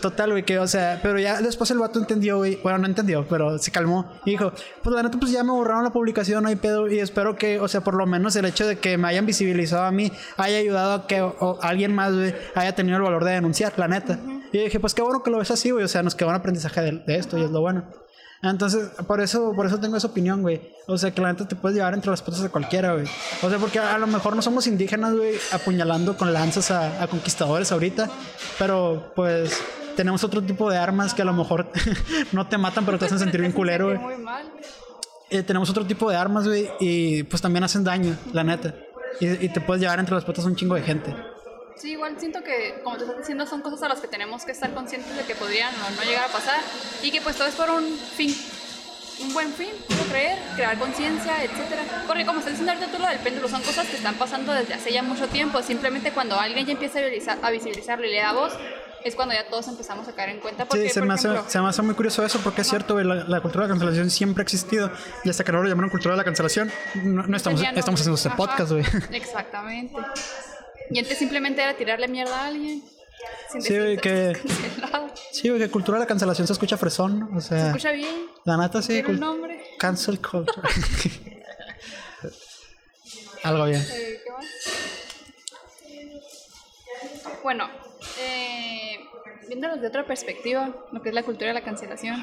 Total, güey, que, o sea, pero ya después el vato entendió, güey. Bueno, no entendió, pero se calmó. Y dijo, pues la neta, pues ya me borraron la publicación, no hay pedo. Y espero que, o sea, por lo menos el hecho de que me hayan visibilizado a mí haya ayudado a que o- alguien más, güey, haya tenido el valor de denunciar, la neta. Y dije, pues qué bueno que lo ves así, güey. O sea, nos quedó un aprendizaje de, de esto y es lo bueno. Entonces, por eso, por eso tengo esa opinión, güey. O sea, que la neta te puedes llevar entre las patas de cualquiera, güey. O sea, porque a lo mejor no somos indígenas, güey, apuñalando con lanzas a, a conquistadores ahorita. Pero, pues, Tenemos otro tipo de armas que a lo mejor no te matan, pero te hacen sentir bien culero, güey. Eh, tenemos otro tipo de armas, güey, y pues también hacen daño, la neta. Y, y te puedes llevar entre las patas a un chingo de gente. Sí, igual siento que, como te estás diciendo, son cosas a las que tenemos que estar conscientes de que podrían o no llegar a pasar y que pues todo es por un fin, un buen fin, quiero creer, crear conciencia, etcétera. Porque como estás diciendo ahorita tú lo del péndulo, son cosas que están pasando desde hace ya mucho tiempo. Simplemente cuando alguien ya empieza a, visibilizar, a visibilizarlo y le da voz, es cuando ya todos empezamos a caer en cuenta. Porque, Sí, se por me, hace, ejemplo, se me hace muy curioso eso porque es cierto, la, la cultura de la cancelación siempre ha existido y hasta que no lo llamaron cultura de la cancelación, no, no estamos, tenía estamos haciendo este podcast, güey. Exactamente. Y antes simplemente era tirarle mierda a alguien. Sin Sí, decir, que-. Sí, que cultura de la cancelación se escucha fresón, o sea, Escucha bien, la neta sí, tiene un nombre. cancel culture. Algo bien. Eh, ¿qué más? Bueno, eh, viéndolos de otra perspectiva, lo que es la cultura de la cancelación.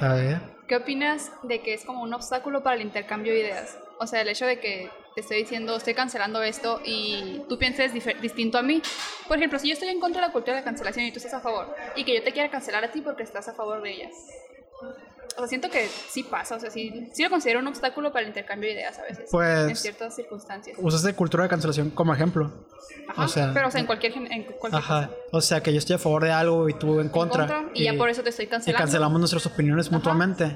¿qué opinas de que es como un obstáculo para el intercambio de ideas? O sea, el hecho de que te estoy diciendo, estoy cancelando esto y tú pienses distinto a mí. Por ejemplo, si yo estoy en contra de la cultura de la cancelación y tú estás a favor, y que yo te quiera cancelar a ti porque estás a favor de ella. O sea, siento que sí pasa, o sea, sí, sí lo considero un obstáculo para el intercambio de ideas a veces. Pues- En ciertas circunstancias. Usaste cultura de cancelación como ejemplo. Ajá, o sea, pero o sea, en cualquier, en cualquier Ajá. O sea, que yo estoy a favor de algo y tú en contra. contra, y ya por eso te estoy Y cancelando. cancelamos nuestras opiniones mutuamente.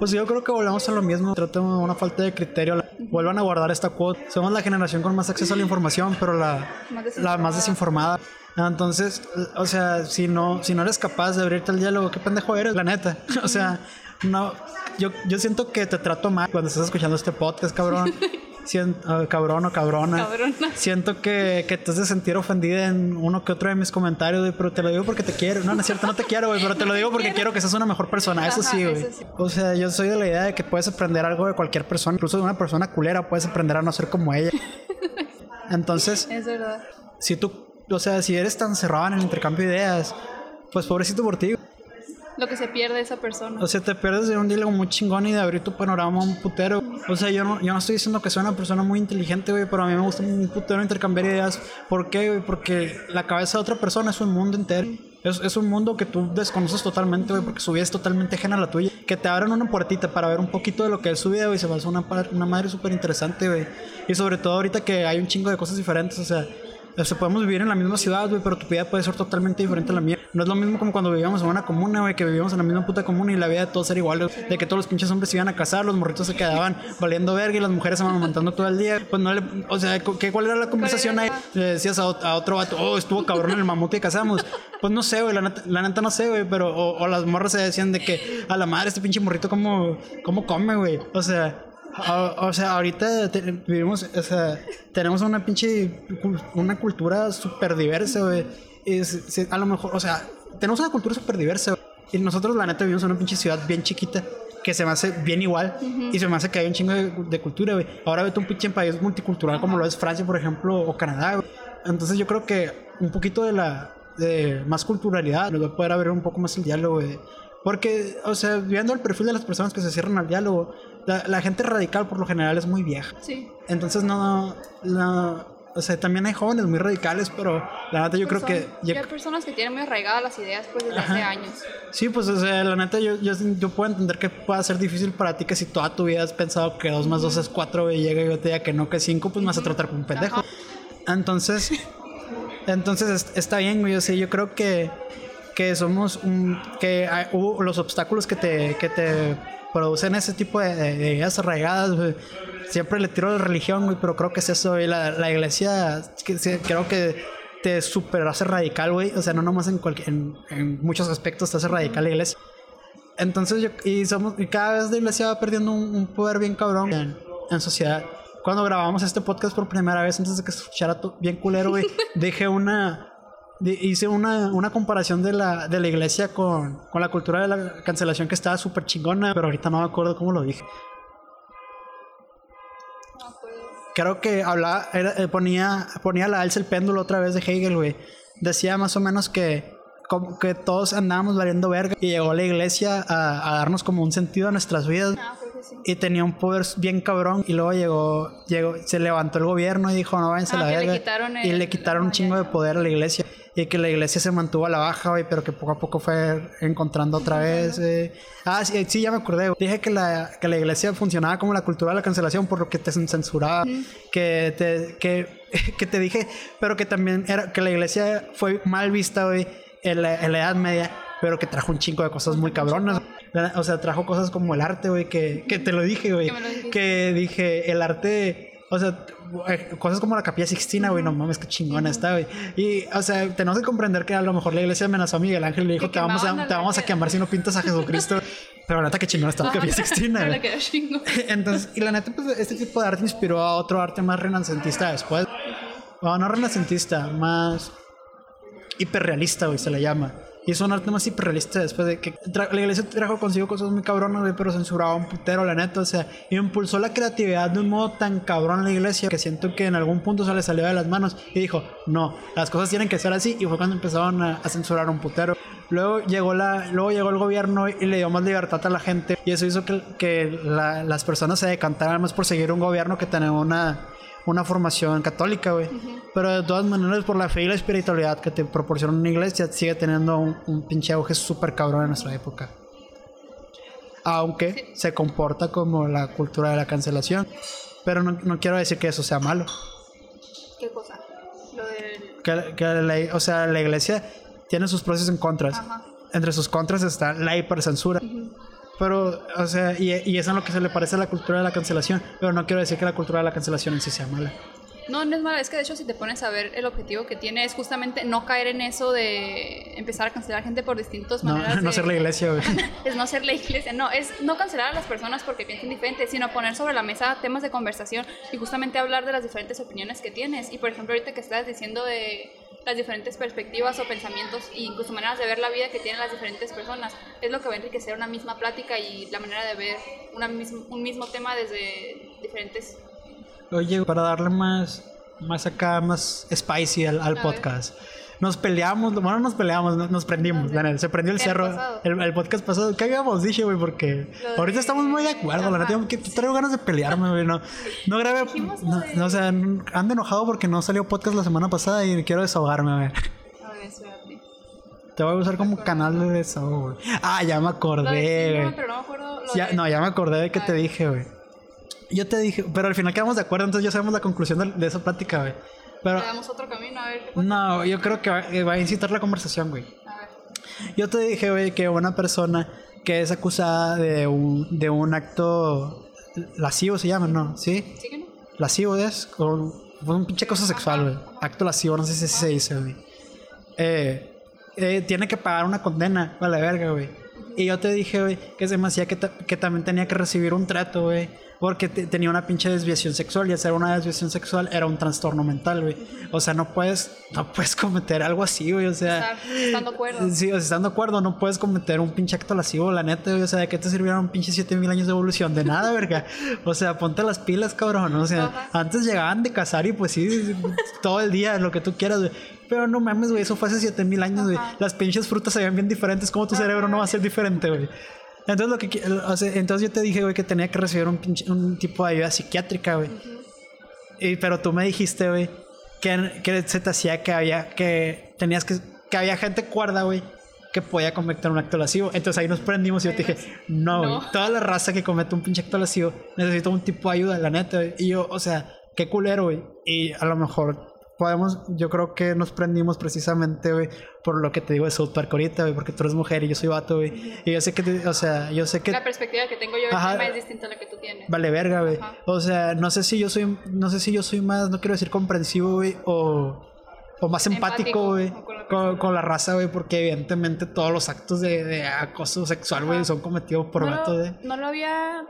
Pues yo creo que volvemos a lo mismo. Trato de una falta de criterio. Vuelvan a guardar esta quote. Somos la generación con más acceso a la información, pero la, Más la más desinformada. Entonces, o sea, si no, si no eres capaz de abrirte al diálogo, qué pendejo eres, la neta. O sea, no. Yo, yo siento que te trato mal cuando estás escuchando este podcast, cabrón. Sien- ah, cabrón o cabrona. Cabrona. Siento que, que te has de sentir ofendida en uno que otro de mis comentarios, güey, pero te lo digo porque te quiero. No, no es cierto, no te quiero, güey, pero te lo digo porque quiero que seas una mejor persona. Eso Ajá, sí, güey. sí. O sea, yo soy de la idea de que puedes aprender algo de cualquier persona, incluso de una persona culera, puedes aprender a no ser como ella. Entonces, Es verdad. si tú, o sea, si eres tan cerrado en el intercambio de ideas, pues pobrecito por ti. Lo que se pierde esa persona. O sea, te pierdes de un diálogo muy chingón y de abrir tu panorama a un putero. O sea, yo no, yo no estoy diciendo que soy una persona muy inteligente, güey, pero a mí me gusta un putero intercambiar ideas. ¿Por qué, güey? Porque la cabeza de otra persona es un mundo entero. Es, es un mundo que tú desconoces totalmente, güey, porque su vida es totalmente ajena a la tuya. Que te abran una puertita para ver un poquito de lo que es su vida, güey, se va a hacer una, una madre súper interesante, güey. Y sobre todo ahorita que hay un chingo de cosas diferentes, o sea... O sea, podemos vivir en la misma ciudad, güey, pero tu vida puede ser totalmente diferente a la mía. No es lo mismo como cuando vivíamos en una comuna, güey, que vivíamos en la misma puta comuna y la vida de todos era igual. güey. De que todos los pinches hombres se iban a casar, los morritos se quedaban valiendo verga y las mujeres se van montando todo el día. Pues no le. O sea, ¿qué, ¿cuál era la conversación ahí? Le decías a, a otro vato, oh, estuvo cabrón el mamut que casamos. Pues no sé, güey, la neta, la neta no sé, güey, pero. O, o las morras se decían de que a la madre, este pinche morrito, ¿cómo, cómo come, güey? O sea. A- o sea, ahorita te- vivimos, o sea, tenemos una pinche, una cultura súper diversa, güey. A lo mejor, o sea, tenemos una cultura súper diversa. Y nosotros, la neta, vivimos en una pinche ciudad bien chiquita, que se me hace bien igual. Y se me hace que hay un chingo de, de cultura, güey. Ahora vete a un pinche país multicultural como lo es Francia, por ejemplo, o Canadá, güey. Entonces yo creo que un poquito de la, de más culturalidad nos va a poder abrir un poco más el diálogo, güey. Porque, o sea, viendo el perfil de las personas que se cierran al diálogo, la, la gente radical por lo general es muy vieja. Sí. Entonces no, no- o sea, también hay jóvenes muy radicales, pero la neta yo creo Pues que... son- yo- ya hay personas que tienen muy arraigadas las ideas pues desde hace años. sí, pues o sea, la neta yo, yo, yo puedo entender que pueda ser difícil para ti que si toda tu vida has pensado que 2 más 2 es 4 y llega y yo te diga que no, que 5, pues me vas a tratar como un pendejo. Ajá. Entonces, entonces es- está bien, güey. O sea, yo creo que, que somos un, que hay- hubo los obstáculos que te, que te producen ese tipo de, de- de ideas arraigadas, güey. Siempre le tiro la religión, güey, pero creo que es eso, güey. La, la iglesia, que, creo que te super hace radical, güey. O sea, no nomás en, en, en muchos aspectos te hace radical la iglesia. Entonces yo, y somos, y cada vez la iglesia va perdiendo un, un poder bien cabrón en, en sociedad. Cuando grabamos este podcast por primera vez, antes de que se escuchara bien culero, güey, dije una, hice una, una comparación de la, de la iglesia con, con la cultura de la cancelación que estaba súper chingona, pero ahorita no me acuerdo cómo lo dije. Creo que hablaba, era- eh, ponía, ponía la alza el péndulo otra vez de Hegel, güey. Decía más o menos que, como que todos andábamos valiendo verga y llegó la iglesia a, a darnos como un sentido a nuestras vidas. sí. Y tenía un poder bien cabrón. Y luego llegó, llegó se levantó el gobierno y dijo, no váyanse a Ah, la le verga. y le quitaron un ah, chingo de poder a la iglesia. Y que la iglesia se mantuvo a la baja, güey, pero que poco a poco fue encontrando otra vez. eh. Ah, sí, sí, ya me acordé. güey. Dije que la, que la iglesia funcionaba como la cultura de la cancelación por lo que te censuraba, que, te, que, que te dije, pero que también era que la iglesia fue mal vista, güey, en la, en la Edad Media, pero que trajo un chingo de cosas muy cabronas. O sea, trajo cosas como el arte, güey, que, que te lo dije, güey. Que dije, el arte, o sea, eh, cosas como la capilla Sixtina, güey, no mames, qué chingona está, güey. Y, o sea, tenemos que comprender que a lo mejor la iglesia amenazó a Miguel Ángel y le dijo, Que te vamos, a, te vamos a ángel". quemar si no pintas a Jesucristo. Pero la neta, que chingona está la capilla Sixtina, güey. Entonces, y la neta, pues este tipo de arte inspiró a otro arte más renacentista después. Bueno, no renacentista, más hiperrealista, güey, se le llama. Y es un arte más hiperrealista después de que la iglesia trajo consigo cosas muy cabronas, pero censuraba un putero, la neta. O sea, impulsó la creatividad de un modo tan cabrón la iglesia que siento que en algún punto se le salió de las manos y dijo, no, las cosas tienen que ser así. Y fue cuando empezaron a, a censurar un putero. Luego llegó, la, luego llegó el gobierno y le dio más libertad a la gente. Y eso hizo que, que la- las personas se decantaran más por seguir un gobierno que tener una, una formación católica, güey. Pero de todas maneras, por la fe y la espiritualidad que te proporciona una iglesia, sigue teniendo un, un pinche auge súper cabrón en nuestra época. Aunque se comporta como la cultura de la cancelación. Pero no, no quiero decir que eso sea malo. ¿Qué cosa? Lo del... Que, que la, o sea, la iglesia tiene sus pros y sus contras. Ajá. Entre sus contras está la hipercensura. Pero, o sea, y, y eso es lo que se le parece a la cultura de la cancelación. Pero no quiero decir que la cultura de la cancelación en sí sea mala. No, no es malo, es que de hecho si te pones a ver el objetivo que tiene es justamente no caer en eso de empezar a cancelar gente por distintas No, maneras. no de- ser la iglesia, güey. es no ser la iglesia, no, es no cancelar a las personas porque piensen diferente, sino poner sobre la mesa temas de conversación y justamente hablar de las diferentes opiniones que tienes. Y por ejemplo, ahorita que estás diciendo de las diferentes perspectivas o pensamientos e incluso maneras de ver la vida que tienen las diferentes personas, es lo que va a enriquecer una misma plática y la manera de ver una mism- un mismo tema desde diferentes... Oye, para darle más, más acá, más spicy al, podcast. Nos peleamos, bueno, no nos peleamos, no- nos prendimos, se prendió el, El cerro. El, el podcast pasado, ¿qué habíamos dicho, güey? Porque de- ahorita estamos muy de acuerdo, la neta, que traigo ganas de pelearme, güey. No, no grabé, no, de- no, o sea, ando enojado porque no salió podcast la semana pasada y quiero desahogarme, a ver. A ver, espérate. Te voy a usar como canal de desahogo, güey. Ah, ya me acordé, güey. pero no me acuerdo lo Ya, de- no, ya me acordé de que te dije, güey. Yo te dije, pero al final quedamos de acuerdo, entonces ya sabemos la conclusión de, de esa plática, güey. Pero Le damos otro camino, a ver qué pasa. no, yo creo que va, que va a incitar la conversación, güey. A ver. Yo te dije, güey, que una persona que es acusada de un, de un acto lascivo se llama, ¿no? ¿Sí? ¿Sí que no? Lascivo es con fue un pinche cosa sexual, güey. Acto lascivo, no sé si se dice, güey. Eh, eh, tiene que pagar una condena, vale verga, güey. Y yo te dije, güey, que se me hacía que, ta- que también tenía que recibir un trato, güey. Porque te- tenía una pinche desviación sexual y hacer una desviación sexual era un trastorno mental, güey. O sea, no puedes, no puedes cometer algo así, güey. O sea, estando de acuerdo. Sí, o sea, estando de acuerdo, no puedes cometer un pinche acto lascivo, la neta, güey. O sea, ¿de qué te sirvieron pinche 7000 años de evolución? De nada, verga. O sea, ponte las pilas, cabrón. O sea, Ajá. antes llegaban de cazar y pues sí, todo el día, lo que tú quieras, güey. Pero no mames, güey, eso fue hace 7000 años, güey. Las pinches frutas se veían bien diferentes, como tu cerebro no va a ser diferente, güey. Entonces, lo que, entonces yo te dije, güey, que tenía que recibir un, pinche- un tipo de ayuda psiquiátrica, güey. Y, pero tú me dijiste, güey, que, que se te hacía que había, que tenías que, que había gente cuerda, güey, que podía cometer un acto lascivo. Entonces ahí nos prendimos y yo te dije, no, güey, No. toda la raza que comete un pinche acto lascivo necesita un tipo de ayuda, la neta. güey. Y yo, o sea, qué culero, güey. Y a lo mejor podemos, yo creo que nos prendimos precisamente, güey, por lo que te digo de South Park ahorita, güey, porque tú eres mujer y yo soy vato, güey. Y yo sé que, te- o sea, yo sé que La perspectiva que tengo yo del tema es distinta a la que tú tienes. Vale verga, güey. O sea, no sé si yo soy, no sé si yo soy más, no quiero decir comprensivo, güey, o, o más empático, güey, con la con, la raza, güey, porque evidentemente todos los actos de, de acoso sexual, güey, son cometidos por no, vatos, güey. no lo había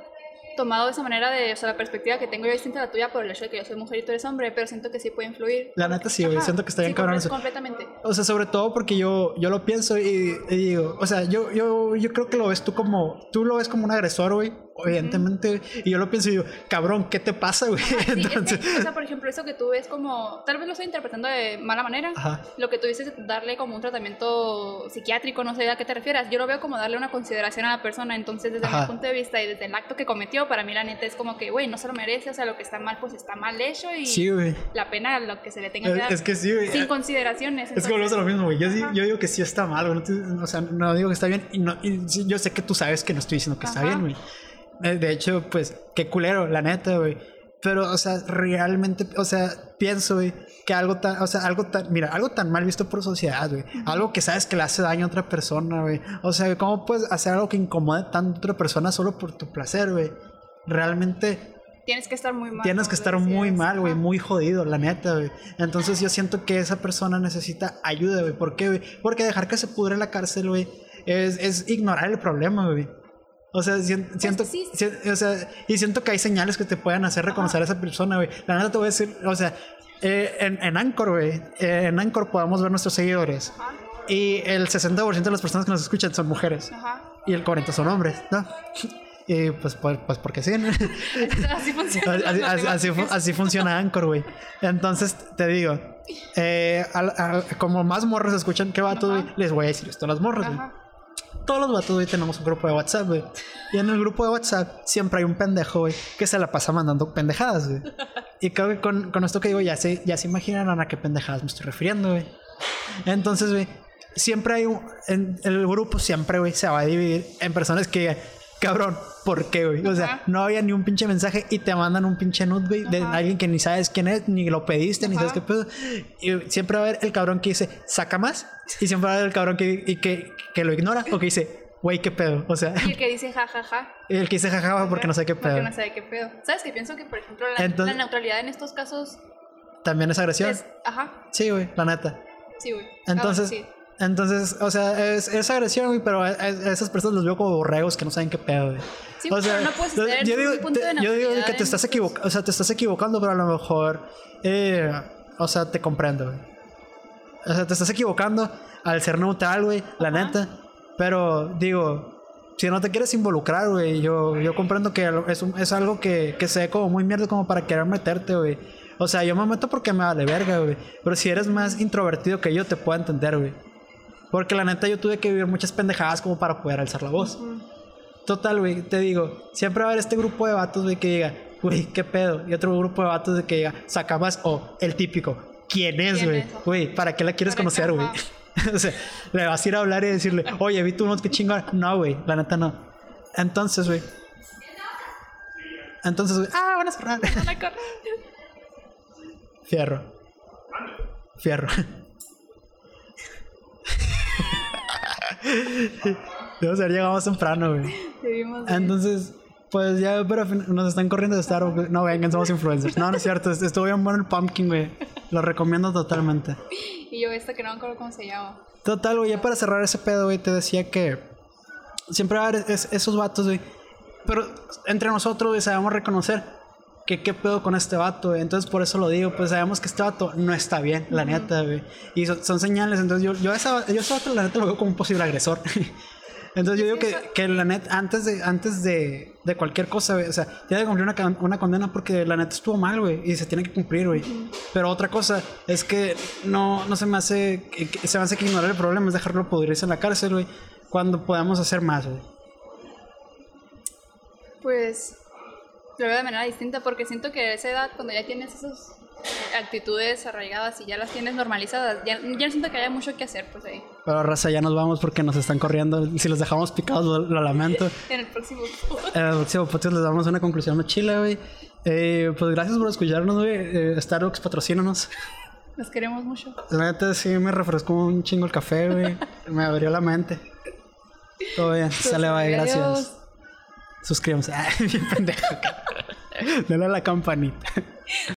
tomado de esa manera de, o sea, la perspectiva que tengo yo distinta a la tuya por el hecho de que yo soy mujer y tú eres hombre, pero siento que sí puede influir. La neta sí, güey, siento que está bien sí, cabrón. Completamente. O sea, sobre todo porque yo, yo lo pienso y, y digo, o sea, yo, yo, yo creo que lo ves tú como, tú lo ves como un agresor, güey, evidentemente. Y yo lo pienso y digo, cabrón, ¿qué te pasa, güey? Sí, es que, Entonces, o sea, por ejemplo, eso que tú ves como, tal vez lo estoy interpretando de mala manera, Ajá. lo que tú dices darle como un tratamiento psiquiátrico, no sé a qué te refieras, yo lo veo como darle una consideración a la persona, entonces desde Ajá. mi punto de vista y desde el acto que cometió, para mí la neta es como que, güey, no se lo merece, o sea, lo que está mal, pues está mal hecho y sí, la pena, lo que se le tenga que dar, Es, es que sí, güey. sin consideraciones. Es que volvemos a lo mismo, güey. Yo, digo que sí está mal, güey. O sea, no digo que está bien. Y, no, y yo sé que tú sabes que no estoy diciendo que está bien, güey. Eh, De hecho, pues, qué culero, la neta, güey. Pero, o sea, realmente, o sea, pienso, güey, que algo tan, o sea, algo tan, mira, algo tan mal visto por sociedad, güey. Algo que sabes que le hace daño a otra persona, güey. O sea, ¿cómo puedes hacer algo que incomode tanto a otra persona solo por tu placer, güey? Realmente Tienes que estar muy mal. Tienes que estar muy decías. mal, güey, muy jodido, la neta, güey. Entonces yo siento que esa persona necesita ayuda, güey. ¿Por qué, güey? Porque dejar que se pudre la cárcel, güey, es, es ignorar el problema, güey. O sea, sien- siento, sí. si- o sea, y siento que hay señales que te pueden hacer reconocer a esa persona, güey. La neta te voy a decir, o sea, eh, en, en Anchor, güey, eh, en Anchor podemos ver nuestros seguidores. Ajá. Y el 60% de las personas que nos escuchan son mujeres. Ajá. Y el 40% son hombres, ¿no? Y pues, pues, pues porque sí, ¿no? Así funciona. Así, así- así fu- así funciona Anchor, güey. Entonces, te digo, eh, al- al- como más morros escuchan que güey, Ajá. les voy a decir esto a las morras, güey. Todos los vatos, güey, tenemos un grupo de WhatsApp, güey. Y en el grupo de WhatsApp siempre hay un pendejo, güey, que se la pasa mandando pendejadas, güey. Y creo que con, esto que digo, ya se, ya se imaginarán a qué pendejadas me estoy refiriendo, güey. Entonces, güey, siempre hay un. El grupo siempre, güey, se va a dividir en personas que cabrón, ¿por qué, güey? O sea, no había ni un pinche mensaje y te mandan un pinche nude, güey, de Ajá. alguien que ni sabes quién es, ni lo pediste, ni sabes qué pedo. Y siempre va a haber el cabrón que dice, saca más. Y siempre va a haber el cabrón que, y que, que lo ignora o que dice, güey, qué pedo. O sea, Y el que dice ja, ja, ja. el que dice jajaja porque no sé qué pedo. Porque no sabe qué pedo. ¿Sabes qué? Pienso que, por ejemplo, la, Entonces- la neutralidad en estos casos También es agresión. es... Ajá. Sí, güey, la neta. Sí, güey. Entonces, Ah, sí. Entonces, o sea, es, es agresión, güey, pero a, a esas personas los veo como borregos que no saben qué pedo, güey. Sí, pero no puedes tener yo digo, un punto de te- yo digo que te estás equivocando, o sea, te estás equivocando, pero a lo mejor, eh, o sea, te comprendo, güey. O sea, te estás equivocando al ser neutral, güey, la Ajá. neta. Pero, digo, si no te quieres involucrar, güey, yo, yo comprendo que es, un- es algo que, que se ve como muy mierda como para querer meterte, güey. O sea, yo me meto porque me vale verga, güey. Pero si eres más introvertido que yo, te puedo entender, güey. Porque la neta yo tuve que vivir muchas pendejadas como para poder alzar la voz. Total, güey, te digo, siempre va a haber este grupo de vatos, güey, que diga, güey, qué pedo. Y otro grupo de vatos de que diga, saca más, o el típico, ¿quién es, ¿Quién güey? Güey, ¿para qué la quieres conocer, güey? O sea, le vas a ir a hablar y decirle, oye, vi tu not, qué chingón. No, güey, la neta no. Entonces, güey. Entonces, güey, ah, van a cerrar. Fierro. Fierro. Debemos haber llegado más temprano, güey. Debimos Entonces, pues ya, pero nos están corriendo de Starbucks. No, vengan, somos influencers. No, no es cierto. est- Estuvo bien bueno el pumpkin, güey. Lo recomiendo totalmente. Y yo esta que no me acuerdo cómo se llama. Total, güey, ya para cerrar ese pedo, güey, te decía que siempre va a haber es- esos vatos, güey. Pero entre nosotros, güey, sabemos reconocer que qué pedo con este vato, güey. Entonces, por eso lo digo, pues sabemos que este vato no está bien, la neta, güey. Y son, son señales, entonces yo, yo, a esa, yo ese vato, la neta, lo veo como un posible agresor. Entonces yo digo que, que la neta, antes de, antes de, de cualquier cosa, güey, o sea, tiene que cumplir una, una condena porque la neta estuvo mal, güey, y se tiene que cumplir, güey. Pero otra cosa es que no, no se me hace, que se me hace que ignorar el problema es dejarlo pudrirse en la cárcel, güey, cuando podamos hacer más, güey. Pues lo veo de manera distinta porque siento que a esa edad, cuando ya tienes esas actitudes arraigadas y ya las tienes normalizadas, ya, ya siento que haya mucho que hacer, pues ahí. Pero raza, ya nos vamos porque nos están corriendo. Si los dejamos picados, lo, lo lamento. En el próximo. En el próximo podcast les damos una conclusión más chila, güey. Eh, pues gracias por escucharnos, güey. Eh, Starbucks, patrocínanos. Los queremos mucho. La neta sí me refrescó un chingo el café, güey. me abrió la mente. Todo bien. Sale, bye, gracias. Suscríbanse. Ay, bien pendejo. Dale a la campanita.